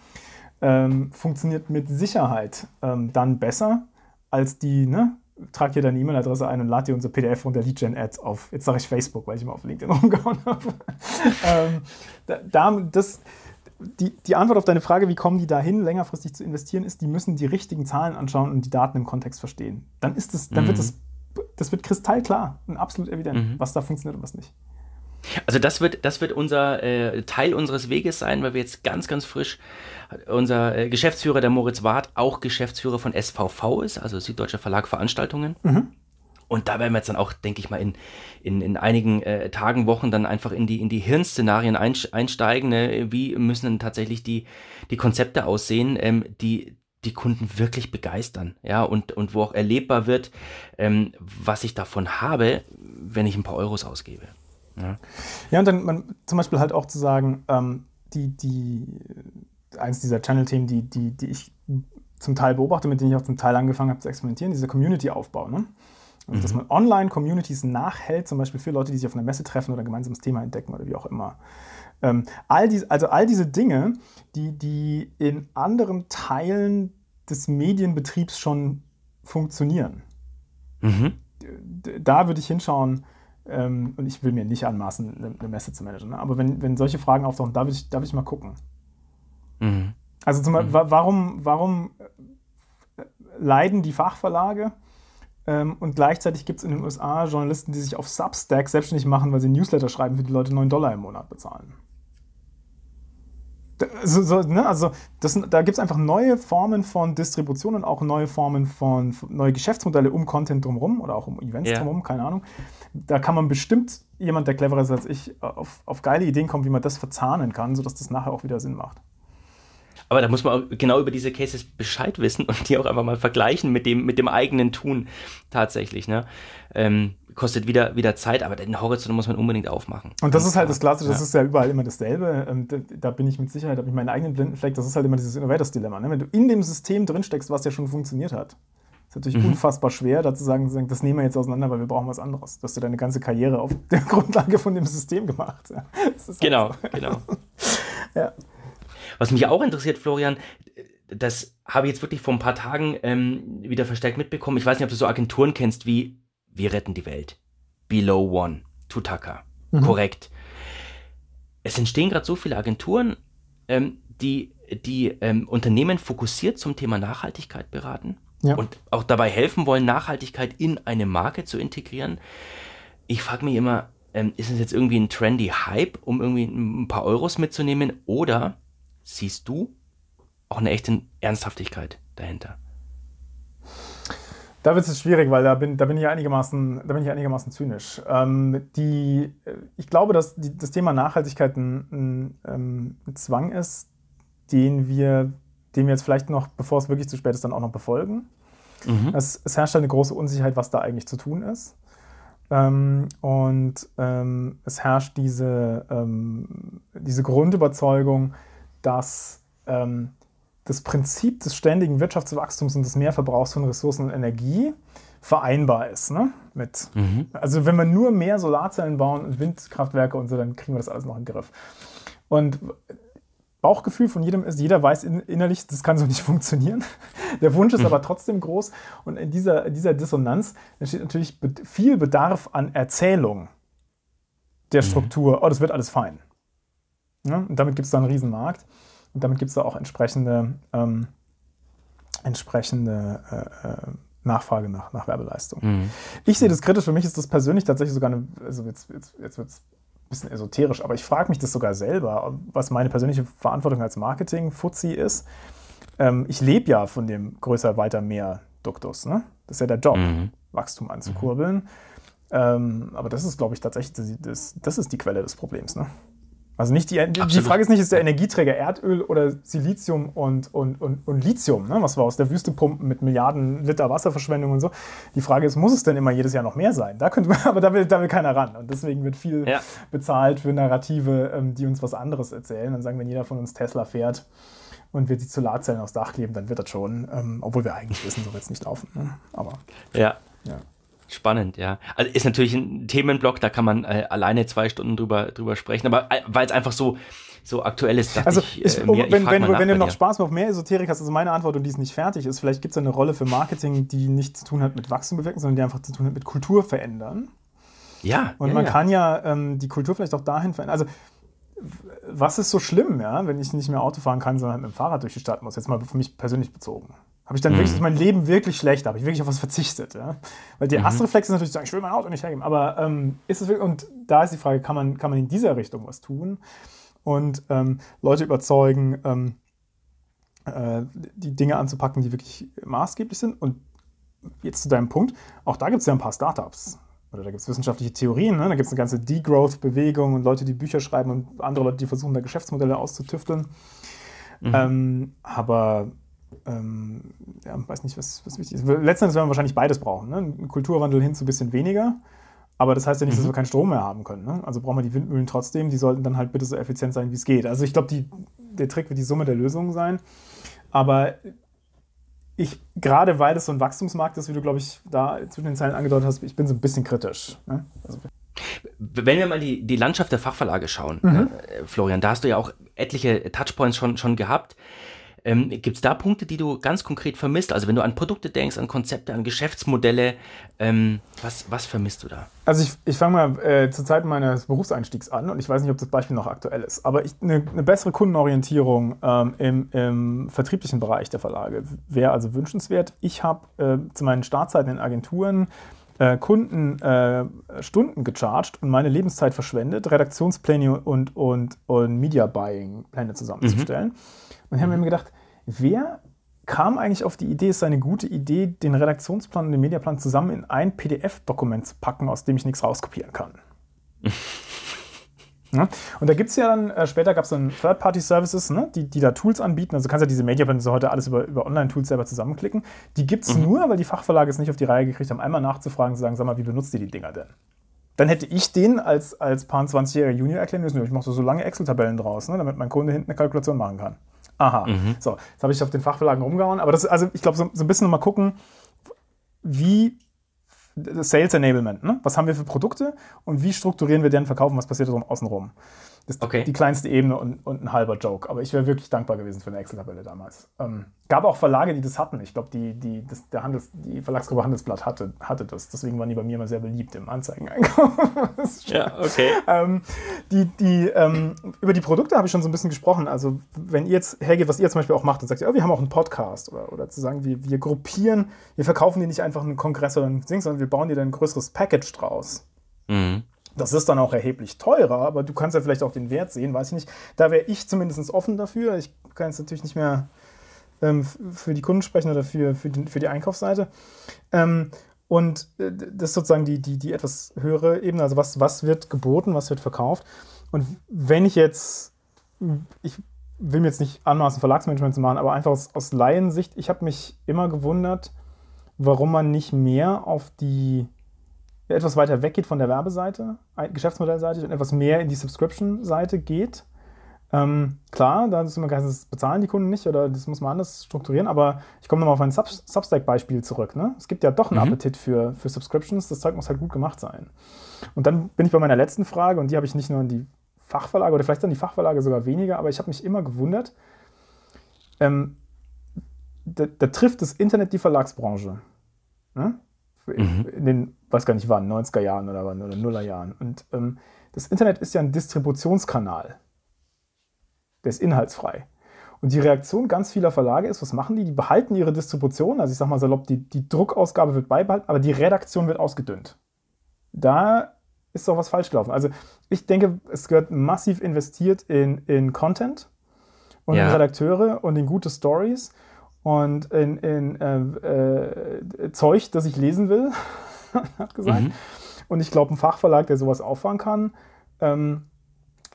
ähm, funktioniert mit Sicherheit ähm, dann besser als die, ne, trag hier deine E-Mail-Adresse ein und lad dir unser PDF und der Lead-Gen-Ad auf, jetzt sage ich Facebook, weil ich mal auf LinkedIn rumgehauen habe. ähm, da, das, die, die Antwort auf deine Frage, wie kommen die dahin, längerfristig zu investieren, ist, die müssen die richtigen Zahlen anschauen und die Daten im Kontext verstehen. Dann ist es, dann mhm. wird es, das wird kristallklar und absolut evident, mhm. was da funktioniert und was nicht. Also das wird, das wird unser äh, Teil unseres Weges sein, weil wir jetzt ganz, ganz frisch unser äh, Geschäftsführer, der Moritz Wart, auch Geschäftsführer von SVV ist, also Süddeutscher Verlag Veranstaltungen. Mhm. Und da werden wir jetzt dann auch, denke ich mal, in, in, in einigen äh, Tagen, Wochen dann einfach in die, in die Hirnszenarien einsteigen. Ne? Wie müssen denn tatsächlich die, die Konzepte aussehen, ähm, die die Kunden wirklich begeistern, ja, und, und wo auch erlebbar wird, ähm, was ich davon habe, wenn ich ein paar Euros ausgebe. Ja, ja und dann man, zum Beispiel halt auch zu sagen, ähm, die, die, eins dieser Channel-Themen, die, die, die ich zum Teil beobachte, mit denen ich auch zum Teil angefangen habe zu experimentieren, dieser Community-Aufbau. Ne? Also, dass man Online-Communities nachhält, zum Beispiel für Leute, die sich auf einer Messe treffen oder ein gemeinsames Thema entdecken oder wie auch immer. Ähm, all die, also all diese Dinge, die, die in anderen Teilen des Medienbetriebs schon funktionieren. Mhm. Da würde ich hinschauen, ähm, und ich will mir nicht anmaßen, eine, eine Messe zu managen. Ne? Aber wenn, wenn solche Fragen auftauchen, da würde ich, da ich mal gucken. Mhm. Also zum Beispiel, mhm. warum, warum äh, leiden die Fachverlage? Ähm, und gleichzeitig gibt es in den USA Journalisten, die sich auf Substack selbstständig machen, weil sie Newsletter schreiben, für die Leute 9 Dollar im Monat bezahlen. So, so, ne? Also das, da gibt es einfach neue Formen von Distribution und auch neue Formen von, neue Geschäftsmodelle um Content drumherum oder auch um Events yeah. drumherum, keine Ahnung. Da kann man bestimmt jemand, der cleverer ist als ich, auf, auf geile Ideen kommen, wie man das verzahnen kann, sodass das nachher auch wieder Sinn macht. Aber da muss man auch genau über diese Cases Bescheid wissen und die auch einfach mal vergleichen mit dem, mit dem eigenen Tun tatsächlich. Ne? Ähm, kostet wieder, wieder Zeit, aber den Horizont muss man unbedingt aufmachen. Und das ist halt das Klassische, das ja. ist ja überall immer dasselbe. Ähm, da, da, bin ich mit Sicherheit, habe ich meinen eigenen Blindenfleck, das ist halt immer dieses Innovators-Dilemma. Ne? Wenn du in dem System drinsteckst, was ja schon funktioniert hat, ist natürlich mhm. unfassbar schwer, dazu sagen, das nehmen wir jetzt auseinander, weil wir brauchen was anderes. Du hast ja deine ganze Karriere auf der Grundlage von dem System gemacht. Ja. Halt genau, so. genau. ja. Was mich auch interessiert, Florian, das habe ich jetzt wirklich vor ein paar Tagen ähm, wieder verstärkt mitbekommen. Ich weiß nicht, ob du so Agenturen kennst wie Wir retten die Welt, Below One, Tutaka. Mhm. Korrekt. Es entstehen gerade so viele Agenturen, ähm, die die ähm, Unternehmen fokussiert zum Thema Nachhaltigkeit beraten ja. und auch dabei helfen wollen, Nachhaltigkeit in eine Marke zu integrieren. Ich frage mich immer, ähm, ist es jetzt irgendwie ein trendy Hype, um irgendwie ein paar Euros mitzunehmen oder siehst du auch eine echte Ernsthaftigkeit dahinter? Da wird es schwierig, weil da bin, da bin ich einigermaßen, da bin ich einigermaßen zynisch. Ähm, die, ich glaube, dass die, das Thema Nachhaltigkeit ein, ein, ähm, ein, Zwang ist, den wir, den wir jetzt vielleicht noch, bevor es wirklich zu spät ist, dann auch noch befolgen. Mhm. Es, es, herrscht eine große Unsicherheit, was da eigentlich zu tun ist. Ähm, und ähm, es herrscht diese, ähm, diese Grundüberzeugung, dass ähm, das Prinzip des ständigen Wirtschaftswachstums und des Mehrverbrauchs von Ressourcen und Energie vereinbar ist. Ne? Mit, mhm. Also wenn wir nur mehr Solarzellen bauen und Windkraftwerke und so, dann kriegen wir das alles noch in den Griff. Und Bauchgefühl von jedem ist, jeder weiß innerlich, das kann so nicht funktionieren. Der Wunsch ist mhm. aber trotzdem groß. Und in dieser, dieser Dissonanz entsteht natürlich viel Bedarf an Erzählung der mhm. Struktur. Oh, das wird alles fein. Ja? Und damit gibt es da einen Riesenmarkt. Und damit gibt es da auch entsprechende, ähm, entsprechende äh, äh, Nachfrage nach, nach Werbeleistung. Mhm. Ich sehe das kritisch. Für mich ist das persönlich tatsächlich sogar eine, also jetzt, jetzt, jetzt wird es ein bisschen esoterisch, aber ich frage mich das sogar selber, was meine persönliche Verantwortung als Marketing-Fuzzi ist. Ähm, ich lebe ja von dem größer, weiter, mehr Duktus. Ne? Das ist ja der Job, mhm. Wachstum anzukurbeln. Mhm. Ähm, aber das ist, glaube ich, tatsächlich, das, das ist die Quelle des Problems. Ne? Also nicht die, die Frage ist nicht, ist der Energieträger Erdöl oder Silizium und, und, und, und Lithium, ne, was wir aus der Wüste pumpen mit Milliarden Liter Wasserverschwendung und so. Die Frage ist, muss es denn immer jedes Jahr noch mehr sein? Da könnte man, aber da will, da will keiner ran. Und deswegen wird viel ja. bezahlt für Narrative, ähm, die uns was anderes erzählen. Dann sagen, wenn jeder von uns Tesla fährt und wir die Solarzellen aufs Dach kleben, dann wird das schon, ähm, obwohl wir eigentlich wissen, so wird es nicht laufen. Ne? Aber ja. ja. Spannend, ja. Also ist natürlich ein Themenblock, da kann man äh, alleine zwei Stunden drüber, drüber sprechen, aber äh, weil es einfach so, so aktuell ist, dachte also ich, ich, äh, mir, wenn, ich wenn, du, wenn du noch Spaß auf mehr Esoterik hast, also meine Antwort und die ist nicht fertig ist, vielleicht gibt es eine Rolle für Marketing, die nichts zu tun hat mit Wachstum bewirken, sondern die einfach zu tun hat mit Kultur verändern. Ja. Und ja, man ja. kann ja ähm, die Kultur vielleicht auch dahin verändern. Also was ist so schlimm, ja, wenn ich nicht mehr Auto fahren kann, sondern mit dem Fahrrad durch die Stadt muss? Jetzt mal für mich persönlich bezogen. Habe ich dann mhm. wirklich, ist mein Leben wirklich schlecht, habe ich wirklich auf was verzichtet. Ja? Weil der mhm. erste Reflex ist natürlich zu sagen, ich will mein Auto nicht hergeben. Aber ähm, ist es wirklich, und da ist die Frage, kann man, kann man in dieser Richtung was tun und ähm, Leute überzeugen, ähm, äh, die Dinge anzupacken, die wirklich maßgeblich sind. Und jetzt zu deinem Punkt, auch da gibt es ja ein paar Startups. Oder da gibt es wissenschaftliche Theorien, ne? da gibt es eine ganze Degrowth-Bewegung und Leute, die Bücher schreiben und andere Leute, die versuchen, da Geschäftsmodelle auszutüfteln. Mhm. Ähm, aber ähm, ja, weiß nicht, was, was wichtig ist. Letztendlich werden wir wahrscheinlich beides brauchen. Ne? Ein Kulturwandel hin zu ein bisschen weniger. Aber das heißt ja nicht, mhm. dass wir keinen Strom mehr haben können. Ne? Also brauchen wir die Windmühlen trotzdem. Die sollten dann halt bitte so effizient sein, wie es geht. Also ich glaube, der Trick wird die Summe der Lösungen sein. Aber ich, gerade weil das so ein Wachstumsmarkt ist, wie du, glaube ich, da zwischen den Zeilen angedeutet hast, ich bin so ein bisschen kritisch. Ne? Also, wenn wir mal die, die Landschaft der Fachverlage schauen, mhm. äh, Florian, da hast du ja auch etliche Touchpoints schon, schon gehabt. Ähm, Gibt es da Punkte, die du ganz konkret vermisst? Also wenn du an Produkte denkst, an Konzepte, an Geschäftsmodelle, ähm, was, was vermisst du da? Also ich, ich fange mal äh, zur Zeit meines Berufseinstiegs an und ich weiß nicht, ob das Beispiel noch aktuell ist, aber eine ne bessere Kundenorientierung ähm, im, im, vertrieblichen Bereich der Verlage wäre also wünschenswert. Ich habe äh, zu meinen Startzeiten in Agenturen äh, Kunden äh, Stunden gecharged und meine Lebenszeit verschwendet, Redaktionspläne und, und, und Media Buying Pläne zusammenzustellen. Mhm. Und ich habe mir gedacht, wer kam eigentlich auf die Idee, es sei eine gute Idee, den Redaktionsplan und den Mediaplan zusammen in ein PDF-Dokument zu packen, aus dem ich nichts rauskopieren kann. ja? Und da gibt es ja dann, äh, später gab es dann Third-Party-Services, ne? die, die da Tools anbieten. Also kannst ja diese Mediaplan so heute alles über, über Online-Tools selber zusammenklicken. Die gibt es mhm. nur, weil die Fachverlage es nicht auf die Reihe gekriegt haben, einmal nachzufragen, zu sagen, sag mal, wie benutzt ihr die Dinger denn? Dann hätte ich den als, als paar 20-jähriger Junior erklären müssen, ich mache so, so lange Excel-Tabellen draus, ne? damit mein Kunde hinten eine Kalkulation machen kann. Aha. Mhm. So, jetzt habe ich auf den Fachverlagen rumgehauen. Aber das also ich glaube, so, so ein bisschen mal gucken, wie Sales Enablement, ne? Was haben wir für Produkte und wie strukturieren wir deren Verkauf und was passiert darum außenrum? Das ist okay. die kleinste Ebene und, und ein halber Joke. Aber ich wäre wirklich dankbar gewesen für eine Excel-Tabelle damals. Ähm, gab auch Verlage, die das hatten. Ich glaube, die, die, der Handels, die Verlagsgruppe Handelsblatt hatte, hatte das. Deswegen waren die bei mir immer sehr beliebt im Anzeigeneinkauf. ja, okay. Ähm, die, die, ähm, über die Produkte habe ich schon so ein bisschen gesprochen. Also, wenn ihr jetzt hergeht, was ihr zum Beispiel auch macht und sagt, oh, wir haben auch einen Podcast oder, oder zu sagen, wir, wir gruppieren, wir verkaufen dir nicht einfach einen Kongress oder ein Ding, sondern wir bauen dir dann ein größeres Package draus. Mhm. Das ist dann auch erheblich teurer, aber du kannst ja vielleicht auch den Wert sehen, weiß ich nicht. Da wäre ich zumindest offen dafür. Ich kann jetzt natürlich nicht mehr ähm, für die Kunden sprechen oder für, für, die, für die Einkaufsseite. Ähm, und äh, das ist sozusagen die, die, die etwas höhere Ebene. Also was, was wird geboten, was wird verkauft. Und wenn ich jetzt, ich will mir jetzt nicht anmaßen, Verlagsmanagement zu machen, aber einfach aus, aus Laiensicht, ich habe mich immer gewundert, warum man nicht mehr auf die etwas weiter weggeht von der Werbeseite, Geschäftsmodellseite und etwas mehr in die Subscription-Seite geht. Ähm, klar, da ist immer das bezahlen die Kunden nicht oder das muss man anders strukturieren, aber ich komme nochmal auf ein Sub Substack-Beispiel zurück. Ne? Es gibt ja doch einen mhm. Appetit für, für Subscriptions, das Zeug muss halt gut gemacht sein. Und dann bin ich bei meiner letzten Frage und die habe ich nicht nur in die Fachverlage oder vielleicht dann die Fachverlage sogar weniger, aber ich habe mich immer gewundert, ähm, da, da, trifft das Internet die Verlagsbranche. Ne? Mhm. In den weiß gar nicht wann, 90er Jahren oder wann, oder Nuller Jahren. Und ähm, das Internet ist ja ein Distributionskanal. Der ist inhaltsfrei. Und die Reaktion ganz vieler Verlage ist, was machen die? Die behalten ihre Distribution, also ich sag mal salopp, die, die Druckausgabe wird beibehalten, aber die Redaktion wird ausgedünnt. Da ist doch was falsch gelaufen. Also ich denke, es gehört massiv investiert in, in Content und ja. in Redakteure und in gute Stories und in, in äh, äh, Zeug, das ich lesen will. hat gesagt. Mhm. Und ich glaube, ein Fachverlag, der sowas auffangen kann, ähm,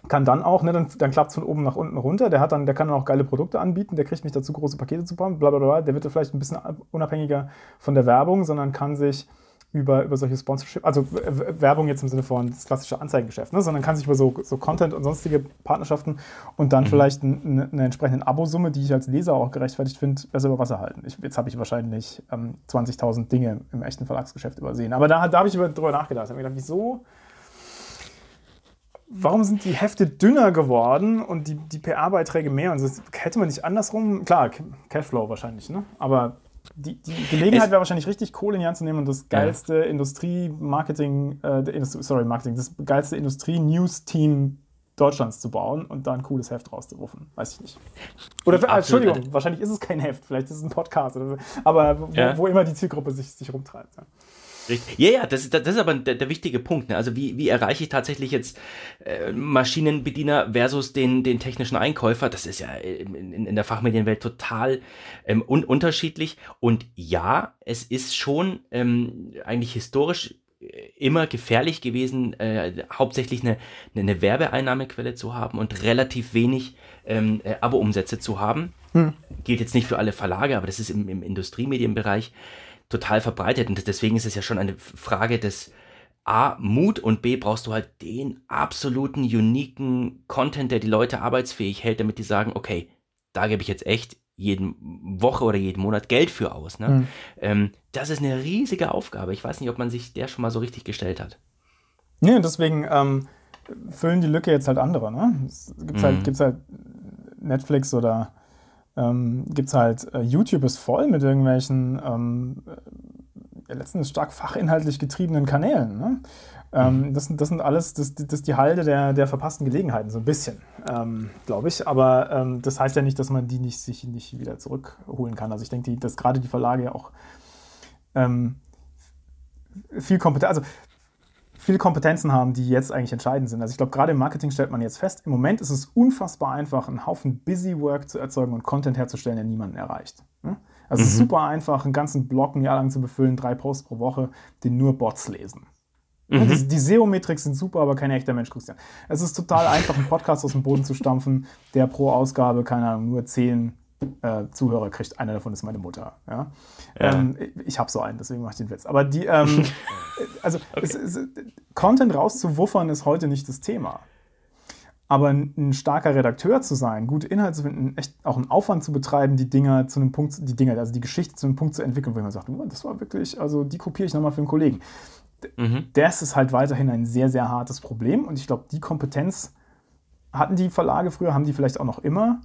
kann dann auch, ne, dann, dann klappt es von oben nach unten runter. Der, hat dann, der kann dann auch geile Produkte anbieten, der kriegt nicht dazu, große Pakete zu bauen, bla bla bla. Der wird vielleicht ein bisschen unabhängiger von der Werbung, sondern kann sich über, über solche Sponsorship, also Werbung jetzt im Sinne von das klassische Anzeigengeschäft, ne, sondern kann sich über so, so Content und sonstige Partnerschaften und dann mhm. vielleicht eine, eine entsprechende Abosumme, die ich als Leser auch gerechtfertigt finde, besser über Wasser halten. Ich, jetzt habe ich wahrscheinlich ähm, 20.000 Dinge im echten Verlagsgeschäft übersehen. Aber da, da habe ich drüber nachgedacht. Ich habe mir gedacht, wieso? Warum sind die Hefte dünner geworden und die, die PR-Beiträge mehr? Und das hätte man nicht andersrum. Klar, Cashflow wahrscheinlich, ne? Aber die, die Gelegenheit wäre wahrscheinlich richtig, Kohle in die Hand zu nehmen und das geilste ja. Industrie-Marketing, äh, sorry, Marketing, das geilste Industrie-News-Team Deutschlands zu bauen und da ein cooles Heft rauszurufen. Weiß ich nicht. Oder, Absolut. Entschuldigung, wahrscheinlich ist es kein Heft, vielleicht ist es ein Podcast, oder, aber wo, ja. wo, immer die Zielgruppe sich, sich rumtreibt. Ja. Richtig. Ja, ja, das ist, das ist aber der, der wichtige Punkt. Ne? Also wie, wie erreiche ich tatsächlich jetzt äh, Maschinenbediener versus den, den technischen Einkäufer? Das ist ja in, in der Fachmedienwelt total ähm, un unterschiedlich. Und ja, es ist schon ähm, eigentlich historisch äh, immer gefährlich gewesen, äh, hauptsächlich eine, eine Werbeeinnahmequelle zu haben und relativ wenig ähm, äh, Abo-Umsätze zu haben. Hm. Gilt jetzt nicht für alle Verlage, aber das ist im, im Industriemedienbereich total verbreitet. Und deswegen ist es ja schon eine Frage des A, Mut und B, brauchst du halt den absoluten, uniken Content, der die Leute arbeitsfähig hält, damit die sagen, okay, da gebe ich jetzt echt jede Woche oder jeden Monat Geld für aus. Ne? Mhm. Ähm, das ist eine riesige Aufgabe. Ich weiß nicht, ob man sich der schon mal so richtig gestellt hat. Nee, deswegen ähm, füllen die Lücke jetzt halt andere. Ne? Es gibt halt, mhm. halt, halt Netflix oder ähm, gibt es halt, äh, YouTube ist voll mit irgendwelchen ähm, äh, letztens stark fachinhaltlich getriebenen Kanälen. Ne? Ähm, mhm. das, das, sind alles, das, das ist die Halde der, der verpassten Gelegenheiten, so ein bisschen, ähm, glaube ich. Aber ähm, das heißt ja nicht, dass man die nicht, sich nicht wieder zurückholen kann. Also ich denke, dass gerade die Verlage ja auch ähm, viel Kompetenz, also viele Kompetenzen haben, die jetzt eigentlich entscheidend sind. Also ich glaube, gerade im Marketing stellt man jetzt fest, im Moment ist es unfassbar einfach, einen Haufen Busy Work zu erzeugen und Content herzustellen, der niemanden erreicht. Also mhm. es ist mhm. super einfach, einen ganzen Blog ein Jahr lang zu befüllen, drei Posts pro Woche, den nur Bots lesen. Mhm. Die, die SEO-Metrics sind super, aber kein echter Mensch guckt Es ist total einfach, einen Podcast aus dem Boden zu stampfen, der pro Ausgabe, keine Ahnung, nur zehn äh, Zuhörer kriegt. Einer davon ist meine Mutter. Ja? Ja. Ähm, ich habe so einen, deswegen mache ich den Witz. Aber die, ähm, also okay. es, es, Content rauszuwuffern ist heute nicht das Thema. Aber ein, ein, starker Redakteur zu sein, gute Inhalte zu finden, echt auch einen Aufwand zu betreiben, die Dinger zu einem Punkt, die Dinger, also die Geschichte zu einem Punkt zu entwickeln, wo man sagt, oh, das war wirklich, also die kopiere ich nochmal für einen Kollegen. Mhm. Das ist halt weiterhin ein sehr, sehr hartes Problem. Und ich glaube, die Kompetenz hatten die Verlage früher, haben die vielleicht auch noch immer.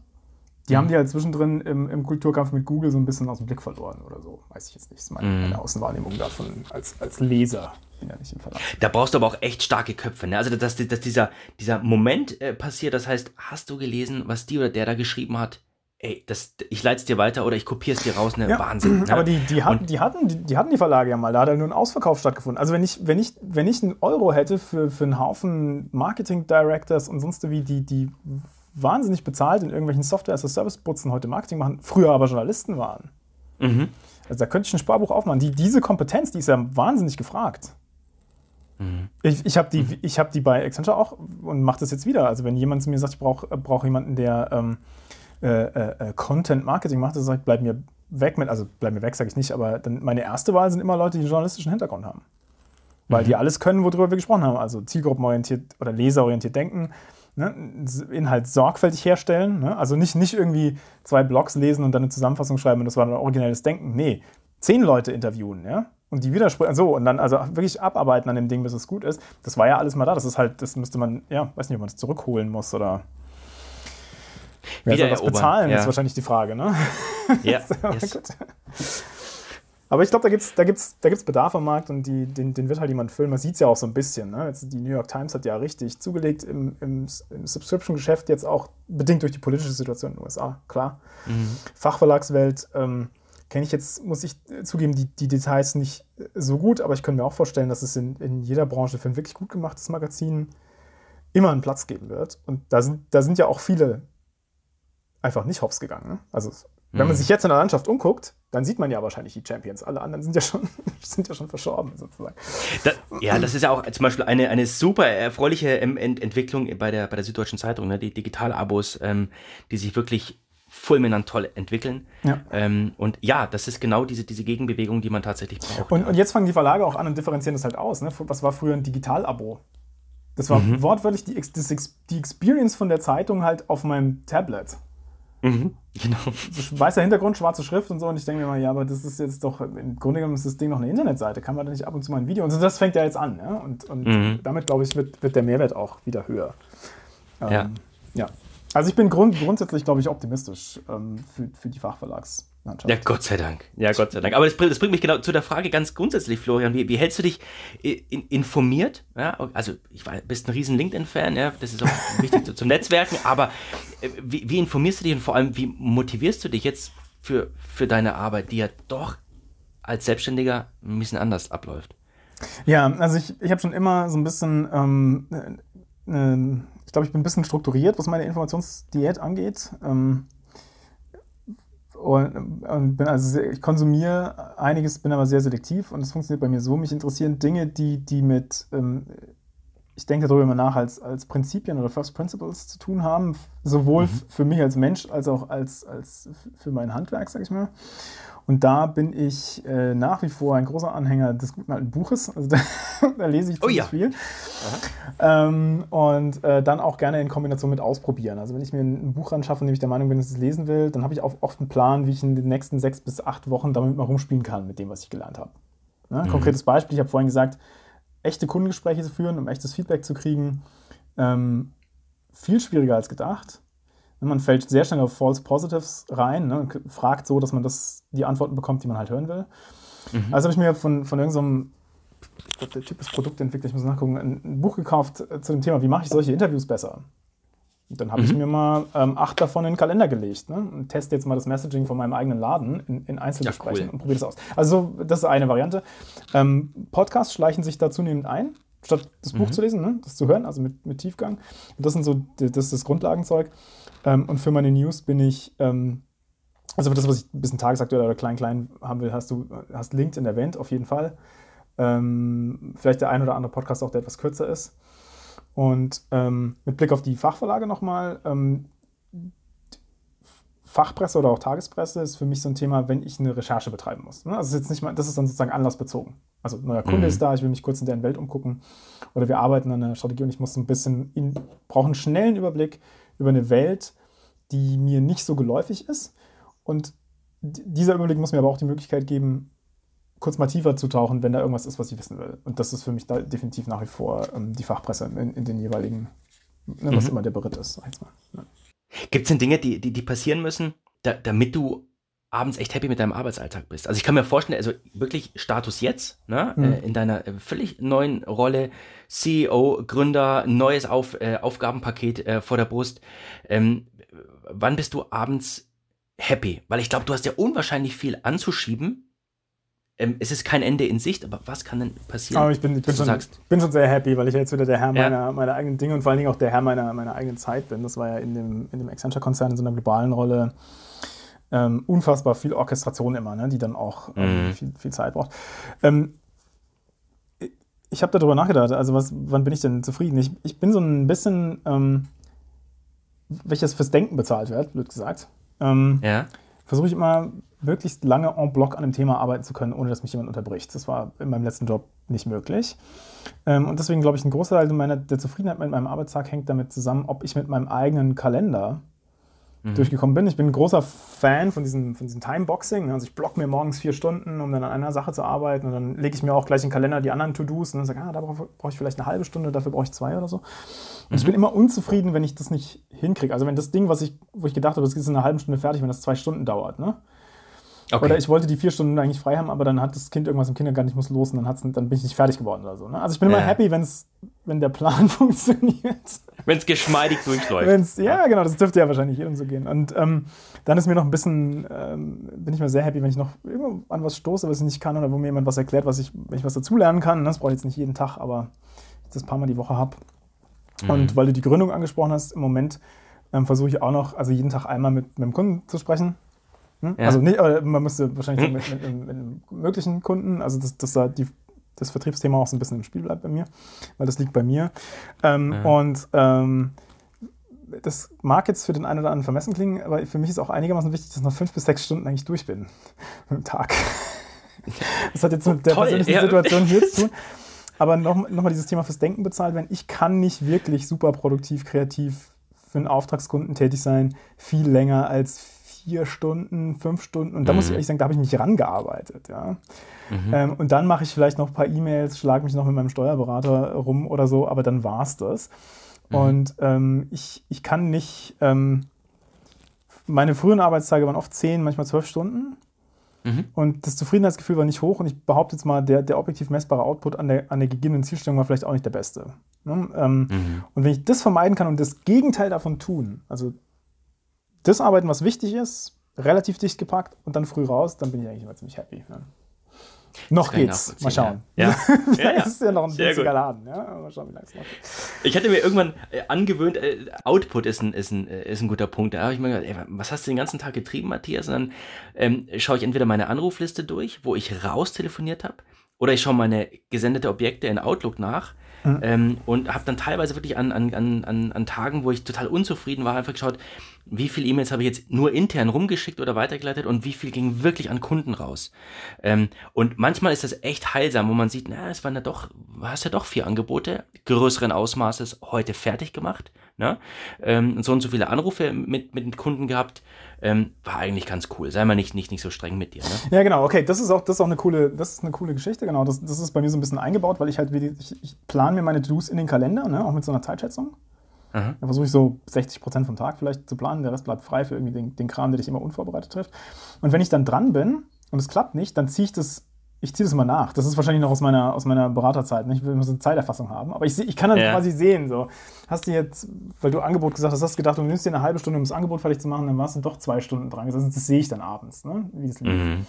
Die mhm. haben die halt zwischendrin im, im, Kulturkampf mit Google so ein bisschen aus dem Blick verloren oder so. Weiß ich jetzt nicht. Das ist meine, mhm. meine Außenwahrnehmung davon als, als Leser. Bin ja nicht im Verlag. Da brauchst du aber auch echt starke Köpfe. Ne? Also, dass, dass dieser, dieser Moment äh, passiert, das heißt, hast du gelesen, was die oder der da geschrieben hat? ey, das, ich leite es dir weiter oder ich kopiere es dir raus, ne? Ja, Wahnsinn. Ne? Aber die, die, hatten, die, hatten, die, die, hatten die Verlage ja mal, da hat ja nur ein Ausverkauf stattgefunden. Also wenn ich, wenn ich, wenn ich einen Euro hätte für, für einen Haufen Marketing-Directors und sonst wie, die, die wahnsinnig bezahlt in irgendwelchen Software-as-a-Service-Putzen heute Marketing machen, früher aber Journalisten waren. Mhm. Also da könnte ich ein Sparbuch aufmachen. Die, diese Kompetenz, die ist ja wahnsinnig gefragt. Mhm. Ich, ich habe die, mhm. hab die bei Accenture auch und mache das jetzt wieder. Also wenn jemand zu mir sagt, ich brauche brauch jemanden, der ähm, äh, äh, äh, Content Marketing macht, das sagt, bleib mir weg mit, also bleib mir weg, sage ich nicht, aber dann meine erste Wahl sind immer Leute, die einen journalistischen Hintergrund haben. Weil mhm. die alles können, worüber wir gesprochen haben. Also zielgruppenorientiert oder leserorientiert denken, ne? Inhalt sorgfältig herstellen. Ne? Also nicht, nicht irgendwie zwei Blogs lesen und dann eine Zusammenfassung schreiben und das war dann originelles Denken. Nee, zehn Leute interviewen, ja. Und die widersprechen, so, und dann also wirklich abarbeiten an dem Ding, bis es gut ist. Das war ja alles mal da. Das ist halt, das müsste man, ja, weiß nicht, ob man das zurückholen muss oder Wer soll das bezahlen, ja. ist wahrscheinlich die Frage, ne? Ja. yes. Aber ich glaube, da gibt es da gibt's, da gibt's Bedarf am Markt und die, den, den wird halt jemand füllen. Man sieht es ja auch so ein bisschen. Ne? Jetzt, die New York Times hat ja richtig zugelegt im, im, im Subscription-Geschäft, jetzt auch bedingt durch die politische Situation in den USA, klar. Mhm. Fachverlagswelt ähm, kenne ich jetzt, muss ich zugeben, die, die Details nicht so gut, aber ich könnte mir auch vorstellen, dass es in, in jeder Branche für ein wirklich gut gemachtes Magazin immer einen Platz geben wird. Und da sind, da sind ja auch viele einfach nicht hops gegangen. Ne? Also wenn man mhm. sich jetzt in der Landschaft umguckt, dann sieht man ja wahrscheinlich die Champions. Alle anderen sind ja schon, sind ja schon verschorben, sozusagen. Das, ja, das ist ja auch zum Beispiel eine, eine super erfreuliche Ent Entwicklung bei der, bei der Süddeutschen Zeitung, ne? die Digitalabos, ähm, die sich wirklich fulminant toll entwickeln. Ja. Ähm, und ja, das ist genau diese, diese Gegenbewegung, die man tatsächlich braucht. Und, und jetzt fangen die Verlage auch an und differenzieren das halt aus. Ne? Was war früher ein Digitalabo? Das war mhm. wortwörtlich die, die Experience von der Zeitung halt auf meinem Tablet. Mhm, genau. Weißer Hintergrund, schwarze Schrift und so. Und ich denke mir mal, ja, aber das ist jetzt doch, im Grunde genommen ist das Ding noch eine Internetseite. Kann man da nicht ab und zu mal ein Video? Und so, das fängt ja jetzt an. Ja? Und, und mhm. damit, glaube ich, wird, wird der Mehrwert auch wieder höher. Ähm, ja. ja. Also ich bin grund grundsätzlich, glaube ich, optimistisch ähm, für, für die Fachverlags. Mannschaft. Ja, Gott sei Dank. Ja, Gott sei Dank. Aber das, das bringt mich genau zu der Frage ganz grundsätzlich, Florian. Wie, wie hältst du dich in, informiert? Ja, also, ich weiß, bist ein riesen LinkedIn-Fan, ja, das ist auch wichtig zum Netzwerken, aber äh, wie, wie, informierst du dich und vor allem, wie motivierst du dich jetzt für, für deine Arbeit, die ja doch als Selbstständiger ein bisschen anders abläuft? Ja, also ich, ich habe schon immer so ein bisschen, ähm, äh, ich glaube, ich bin ein bisschen strukturiert, was meine Informationsdiät angeht. Ähm, und, und bin also sehr, ich konsumiere einiges, bin aber sehr selektiv und es funktioniert bei mir so. Mich interessieren Dinge, die, die mit, ähm, ich denke darüber immer nach, als, als Prinzipien oder First Principles zu tun haben, sowohl mhm. für mich als Mensch als auch als, als für mein Handwerk, sag ich mal. Und da bin ich äh, nach wie vor ein großer Anhänger des guten alten Buches. Also da, da lese ich oh ziemlich oh ja. viel. Ähm, und äh, dann auch gerne in Kombination mit ausprobieren. Also wenn ich mir ein Buch anschaffe, in dem ich der Meinung bin, dass ich es lesen will, dann habe ich auch oft einen Plan, wie ich in den nächsten sechs bis acht Wochen damit mal rumspielen kann mit dem, was ich gelernt habe. Ne? Mhm. Konkretes Beispiel, ich habe vorhin gesagt, echte Kundengespräche zu führen, um echtes Feedback zu kriegen, ähm, viel schwieriger als gedacht. Man fällt sehr schnell auf False Positives rein, ne, fragt so, dass man das, die Antworten bekommt, die man halt hören will. Mhm. Also habe ich mir von, von irgendeinem, glaube, der Typ ist Produktentwickler, ich muss nachgucken, ein Buch gekauft äh, zu dem Thema, wie mache ich solche Interviews besser? Und dann habe mhm. ich mir mal ähm, acht davon in den Kalender gelegt ne? und teste jetzt mal das Messaging von meinem eigenen Laden in, in Einzelgesprächen ja, cool. und probiere das aus. Also das ist eine Variante. Ähm, Podcasts schleichen sich da zunehmend ein, statt das Buch mhm. zu lesen, ne? das zu hören, also mit, mit Tiefgang. Und das sind so das, ist das Grundlagenzeug. Ähm, und für meine News bin ich, ähm, also für das, was ich ein bisschen tagesaktuell oder klein-klein haben will, hast du hast LinkedIn erwähnt, auf jeden Fall. Ähm, vielleicht der ein oder andere Podcast auch, der etwas kürzer ist. Und ähm, mit Blick auf die Fachverlage nochmal, ähm, Fachpresse oder auch Tagespresse ist für mich so ein Thema, wenn ich eine Recherche betreiben muss. Ne? Also ist jetzt nicht mal, das ist dann sozusagen anlassbezogen. Also neuer Kunde mhm. ist da, ich will mich kurz in deren Welt umgucken oder wir arbeiten an einer Strategie und ich muss ein bisschen, brauche einen schnellen Überblick über eine Welt, die mir nicht so geläufig ist. Und dieser Überblick muss mir aber auch die Möglichkeit geben, kurz mal tiefer zu tauchen, wenn da irgendwas ist, was ich wissen will. Und das ist für mich da definitiv nach wie vor ähm, die Fachpresse in, in den jeweiligen, ne, was mhm. immer der Beritt ist. Ja. Gibt es denn Dinge, die, die, die passieren müssen, da, damit du abends echt happy mit deinem Arbeitsalltag bist? Also ich kann mir vorstellen, also wirklich Status jetzt, ne, mhm. äh, in deiner äh, völlig neuen Rolle, CEO, Gründer, neues Auf, äh, Aufgabenpaket äh, vor der Brust. Ähm, wann bist du abends happy? Weil ich glaube, du hast ja unwahrscheinlich viel anzuschieben. Ähm, es ist kein Ende in Sicht, aber was kann denn passieren? Aber ich bin, ich bin, schon, bin schon sehr happy, weil ich jetzt wieder der Herr ja. meiner, meiner eigenen Dinge und vor allen Dingen auch der Herr meiner, meiner eigenen Zeit bin. Das war ja in dem, in dem Accenture-Konzern in so einer globalen Rolle ähm, unfassbar viel Orchestration immer, ne, die dann auch ähm, mhm. viel, viel, Zeit braucht. Ähm, ich habe darüber nachgedacht, also was, wann bin ich denn zufrieden? Ich, ich bin so ein bisschen, ähm, welches fürs Denken bezahlt wird, blöd gesagt. Ähm, ja. Versuche ich immer möglichst lange en bloc an einem Thema arbeiten zu können, ohne dass mich jemand unterbricht. Das war in meinem letzten Job nicht möglich. Ähm, und deswegen glaube ich, ein großer Teil meiner, der Zufriedenheit mit meinem Arbeitstag hängt damit zusammen, ob ich mit meinem eigenen Kalender mhm. durchgekommen bin. Ich bin ein großer Fan von diesem, von diesem Timeboxing. Also ich block mir morgens vier Stunden, um dann an einer Sache zu arbeiten. Und dann lege ich mir auch gleich in den Kalender die anderen To-Dos und dann sage, ah, da brauche brauch ich vielleicht eine halbe Stunde, dafür brauche ich zwei oder so. Und mhm. ich bin immer unzufrieden, wenn ich das nicht hinkriege. Also wenn das Ding, was ich, wo ich gedacht habe, das ist in einer halben Stunde fertig, wenn das zwei Stunden dauert. Ne? Okay. Oder ich wollte die vier Stunden eigentlich frei haben, aber dann hat das Kind irgendwas im Kindergarten, ich muss los und dann, hat's, dann bin ich nicht fertig geworden oder so. Ne? Also ich bin immer happy, wenn's, wenn der Plan funktioniert. Wenn es geschmeidig durchläuft. Wenn's, ja, genau, das dürfte ja wahrscheinlich jedem so gehen. Und ähm, dann ist mir noch ein bisschen, ähm, bin ich mal sehr happy, wenn ich noch irgendwo an was stoße, was ich nicht kann oder wo mir jemand was erklärt, was ich, wenn ich was dazulernen kann. Das brauche ich jetzt nicht jeden Tag, aber ich das ein paar Mal die Woche habe. Mhm. Und weil du die Gründung angesprochen hast, im Moment ähm, versuche ich auch noch, also jeden Tag einmal mit, mit dem Kunden zu sprechen hm? Ja. Also nicht, man müsste wahrscheinlich hm. mit, mit, mit, mit, möglichen Kunden, also dass, dass da die, das Vertriebsthema auch so ein bisschen im Spiel bleibt bei mir, weil das liegt bei mir. Ähm, ja. Und ähm, das mag jetzt für den einen oder anderen vermessen klingen, aber für mich ist auch einigermaßen wichtig, dass ich nach fünf bis sechs Stunden eigentlich durch bin mit dem Tag. Das hat jetzt mit der Toll, persönlichen ja. Situation hier zu tun. Aber nochmal noch dieses Thema fürs Denken bezahlt werden. Ich kann nicht wirklich super produktiv, kreativ für einen Auftragskunden tätig sein, viel länger als vier Stunden, fünf Stunden. Und da mhm. muss ich mhm. ehrlich sagen, da habe ich mich rangearbeitet. Ja. Mhm. Ähm, und dann mache ich vielleicht noch ein paar E-Mails, schlage mich noch mit meinem Steuerberater rum oder so, aber dann war es das. Mhm. Und ähm, ich, ich kann nicht, ähm, meine frühen Arbeitstage waren oft zehn, manchmal zwölf Stunden. Mhm. Und das Zufriedenheitsgefühl war nicht hoch und ich behaupte jetzt mal, der, der objektiv messbare Output an der, an der gegebenen Zielstellung war vielleicht auch nicht der beste. Ne? Ähm, mhm. Und wenn ich das vermeiden kann und das Gegenteil davon tun, also das arbeiten, was wichtig ist, relativ dicht gepackt und dann früh raus, dann bin ich eigentlich immer ziemlich happy. Ne? Noch geht's. Mal schauen. Ja. ja, ja. ist ja noch ein winziger Laden. Ja? Mal schauen, wie lange es noch geht. Ich hatte mir irgendwann äh, angewöhnt, äh, Output ist ein, ist, ein, äh, ist ein guter Punkt. Da habe ich mir gedacht, ey, was hast du den ganzen Tag getrieben, Matthias? Und dann ähm, schaue ich entweder meine Anrufliste durch, wo ich raus telefoniert habe, oder ich schaue meine gesendete Objekte in Outlook nach mhm. ähm, und habe dann teilweise wirklich an, an, an, an Tagen, wo ich total unzufrieden war, einfach geschaut, wie viele E-Mails habe ich jetzt nur intern rumgeschickt oder weitergeleitet und wie viel ging wirklich an Kunden raus. Ähm, und manchmal ist das echt heilsam, wo man sieht, na, es waren ja doch, hast ja doch vier Angebote größeren Ausmaßes heute fertig gemacht, ne? Ähm, so und so viele Anrufe mit, mit den Kunden gehabt, ähm, war eigentlich ganz cool. Sei mal nicht, nicht, nicht so streng mit dir, ne? Ja, genau, okay, das ist auch, das ist auch eine coole, das ist eine coole Geschichte, genau. Das, das ist bei mir so ein bisschen eingebaut, weil ich halt, ich, ich plane mir meine To-Dos in den Kalender, ne? auch mit so einer Zeitschätzung. Aha. Da versuche ich so 60 Prozent vom Tag vielleicht zu planen, der Rest bleibt frei für irgendwie den, den Kram, der dich immer unvorbereitet trifft. Und wenn ich dann dran bin und es klappt nicht, dann ziehe ich das ich ziehe das immer nach. Das ist wahrscheinlich noch aus meiner, aus meiner Beraterzeit. Ne? Ich will immer so eine Zeiterfassung haben. Aber ich, ich kann dann ja. quasi sehen, so, hast du jetzt, weil du Angebot gesagt hast, hast du gedacht, du nimmst dir eine halbe Stunde, um das Angebot fertig zu machen, dann warst du doch zwei Stunden dran. Das, das sehe ich dann abends, ne? wie es lief. Mhm.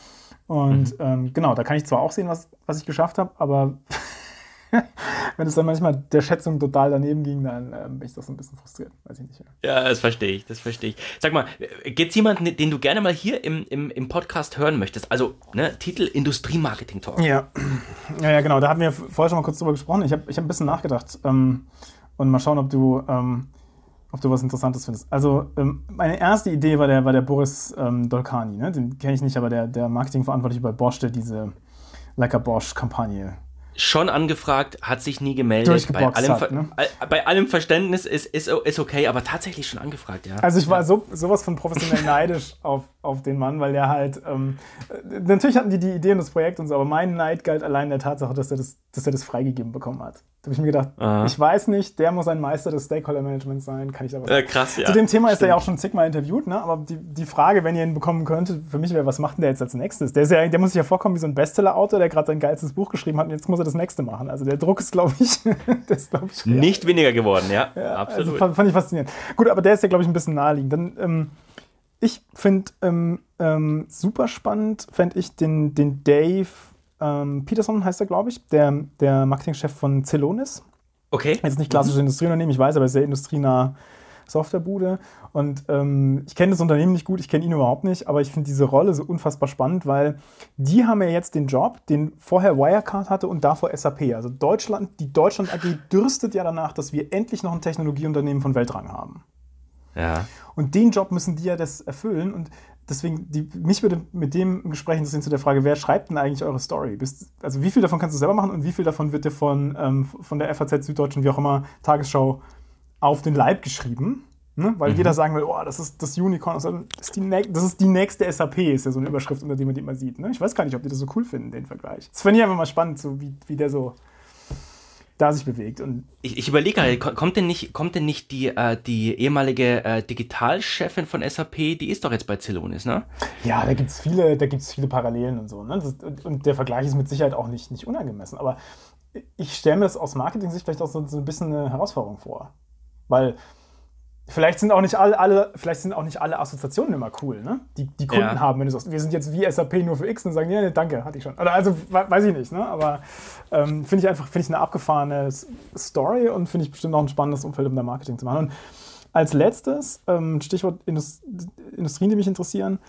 Und mhm. Ähm, genau, da kann ich zwar auch sehen, was, was ich geschafft habe, aber wenn es dann manchmal der Schätzung total daneben ging, dann äh, bin ich doch so ein bisschen frustriert. Weiß ich nicht. Ja, das verstehe ich, das verstehe ich. Sag mal, gibt es jemanden, den du gerne mal hier im, im, im Podcast hören möchtest? Also, ne, Titel Industriemarketing Talk. Ja. ja, ja, genau. Da hatten wir vorher schon mal kurz drüber gesprochen. Ich habe ich hab ein bisschen nachgedacht ähm, und mal schauen, ob du. Ähm, ob du was Interessantes findest. Also, ähm, meine erste Idee war der, war der Boris ähm, Dolkani, ne? den kenne ich nicht, aber der, der Marketingverantwortliche bei Bosch, der diese Lecker Bosch-Kampagne schon angefragt, hat sich nie gemeldet. Bei allem, hat, ne? bei allem Verständnis ist, ist, ist okay, aber tatsächlich schon angefragt, ja. Also ich war so, sowas von professionell neidisch auf, auf den Mann, weil der halt, ähm, natürlich hatten die die Idee und das Projekt und so, aber mein Neid galt allein der Tatsache, dass er das, dass er das freigegeben bekommen hat. Da habe ich mir gedacht, Aha. ich weiß nicht, der muss ein Meister des Stakeholder-Managements sein, kann ich aber äh, Krass, ja. Zu dem Thema Stimmt. ist er ja auch schon zigmal interviewt, ne? aber die, die Frage, wenn ihr ihn bekommen könntet, für mich wäre, was macht denn der jetzt als nächstes? Der, ist ja, der muss sich ja vorkommen wie so ein Bestseller-Autor, der gerade sein geilstes Buch geschrieben hat und jetzt muss er das nächste machen. Also der Druck ist, glaube ich, ist, glaub ich nicht weniger geworden, ja, ja also absolut. Also fand, fand, ich faszinierend. Gut, aber der ist ja, glaube ich, ein bisschen naheliegend. Dann, ähm, ich finde ähm, ähm, super spannend, fände ich den, den Dave ähm, Peterson heißt er, glaube ich, der, der Marketingchef von Celonis. Okay. Jetzt nicht klassisches mhm. Industrieunternehmen, ich weiß, aber sehr industrienah Softwarebude. Und ähm, ich kenne das Unternehmen nicht gut, ich kenne ihn überhaupt nicht, aber ich finde diese Rolle so unfassbar spannend, weil die haben ja jetzt den Job, den vorher Wirecard hatte und davor SAP. Also Deutschland, die Deutschland AG dürstet ja danach, dass wir endlich noch ein Technologieunternehmen von Weltrang haben. Ja. Und den Job müssen die ja das erfüllen. Und deswegen, die, mich würde mit dem Gespräch interessieren zu der Frage, wer schreibt denn eigentlich eure Story? Bist, also wie viel davon kannst du selber machen und wie viel davon wird dir von, ähm, von der FAZ Süddeutschen, wie auch immer, Tagesschau auf den Leib geschrieben? Ne? Weil mhm. jeder sagen will, oh, das ist das Unicorn, das ist, die, das ist die nächste SAP, ist ja so eine Überschrift, unter der man die immer sieht. Ne? Ich weiß gar nicht, ob die das so cool finden, den Vergleich. Das fände ich einfach mal spannend, so wie, wie der so da sich bewegt. Und ich, ich überlege gerade, kommt denn nicht, kommt denn nicht die, äh, die ehemalige äh, Digitalchefin von SAP, die ist doch jetzt bei Celonis, ne? Ja, da gibt es viele, viele Parallelen und so. Ne? Das, und der Vergleich ist mit Sicherheit auch nicht, nicht unangemessen. Aber ich stelle mir das aus Marketing-Sicht vielleicht auch so, so ein bisschen eine Herausforderung vor. Weil Vielleicht sind auch nicht alle, alle, vielleicht sind auch nicht alle Assoziationen immer cool, ne? Die, die Kunden ja. haben, wenn du sagst, wir sind jetzt wie SAP nur für X und sagen, ja, nee, danke, hatte ich schon. Oder also weiß ich nicht, ne? Aber ähm, finde ich einfach, finde ich eine abgefahrene Story und finde ich bestimmt auch ein spannendes Umfeld, um da Marketing zu machen. Und als letztes, ähm, Stichwort Indust Industrien, die mich interessieren,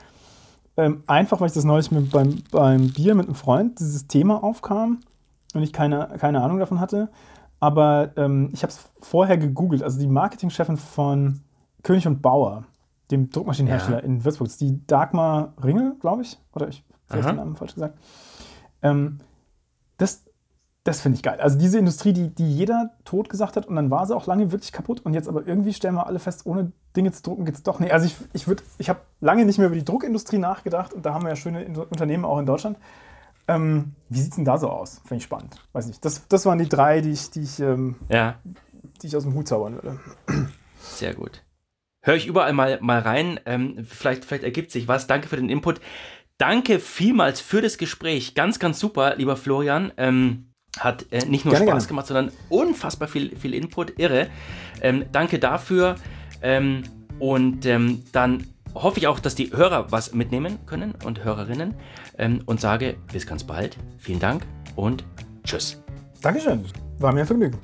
ähm, einfach, weil ich das neulich mit, beim, beim Bier mit einem Freund dieses Thema aufkam und ich keine, keine Ahnung davon hatte. Aber ähm, ich habe es vorher gegoogelt. Also die Marketingchefin von König und Bauer, dem Druckmaschinenhersteller ja. in Würzburg, ist die Dagmar Ringel, glaube ich. Oder ich habe den Namen falsch gesagt. Ähm, das das finde ich geil. Also diese Industrie, die, die jeder tot gesagt hat und dann war sie auch lange wirklich kaputt und jetzt aber irgendwie stellen wir alle fest, ohne Dinge zu drucken geht es doch nicht. Also ich, ich, ich habe lange nicht mehr über die Druckindustrie nachgedacht und da haben wir ja schöne Unternehmen auch in Deutschland. Ähm, wie sieht es denn da so aus? Finde ich spannend. Weiß nicht. Das, das waren die drei, die ich, die ich, ähm, ja. die ich aus dem Hut zaubern würde. Sehr gut. Höre ich überall mal, mal rein. Ähm, vielleicht, vielleicht ergibt sich was. Danke für den Input. Danke vielmals für das Gespräch. Ganz, ganz super, lieber Florian. Ähm, hat äh, nicht nur gerne, Spaß gerne. gemacht, sondern unfassbar viel, viel Input. Irre. Ähm, danke dafür. Ähm, und dann hoffe ich auch, dass die Hörer was mitnehmen können und Hörerinnen ähm, und sage bis ganz bald. Vielen Dank und tschüss. Dankeschön. War mir ein Vergnügen.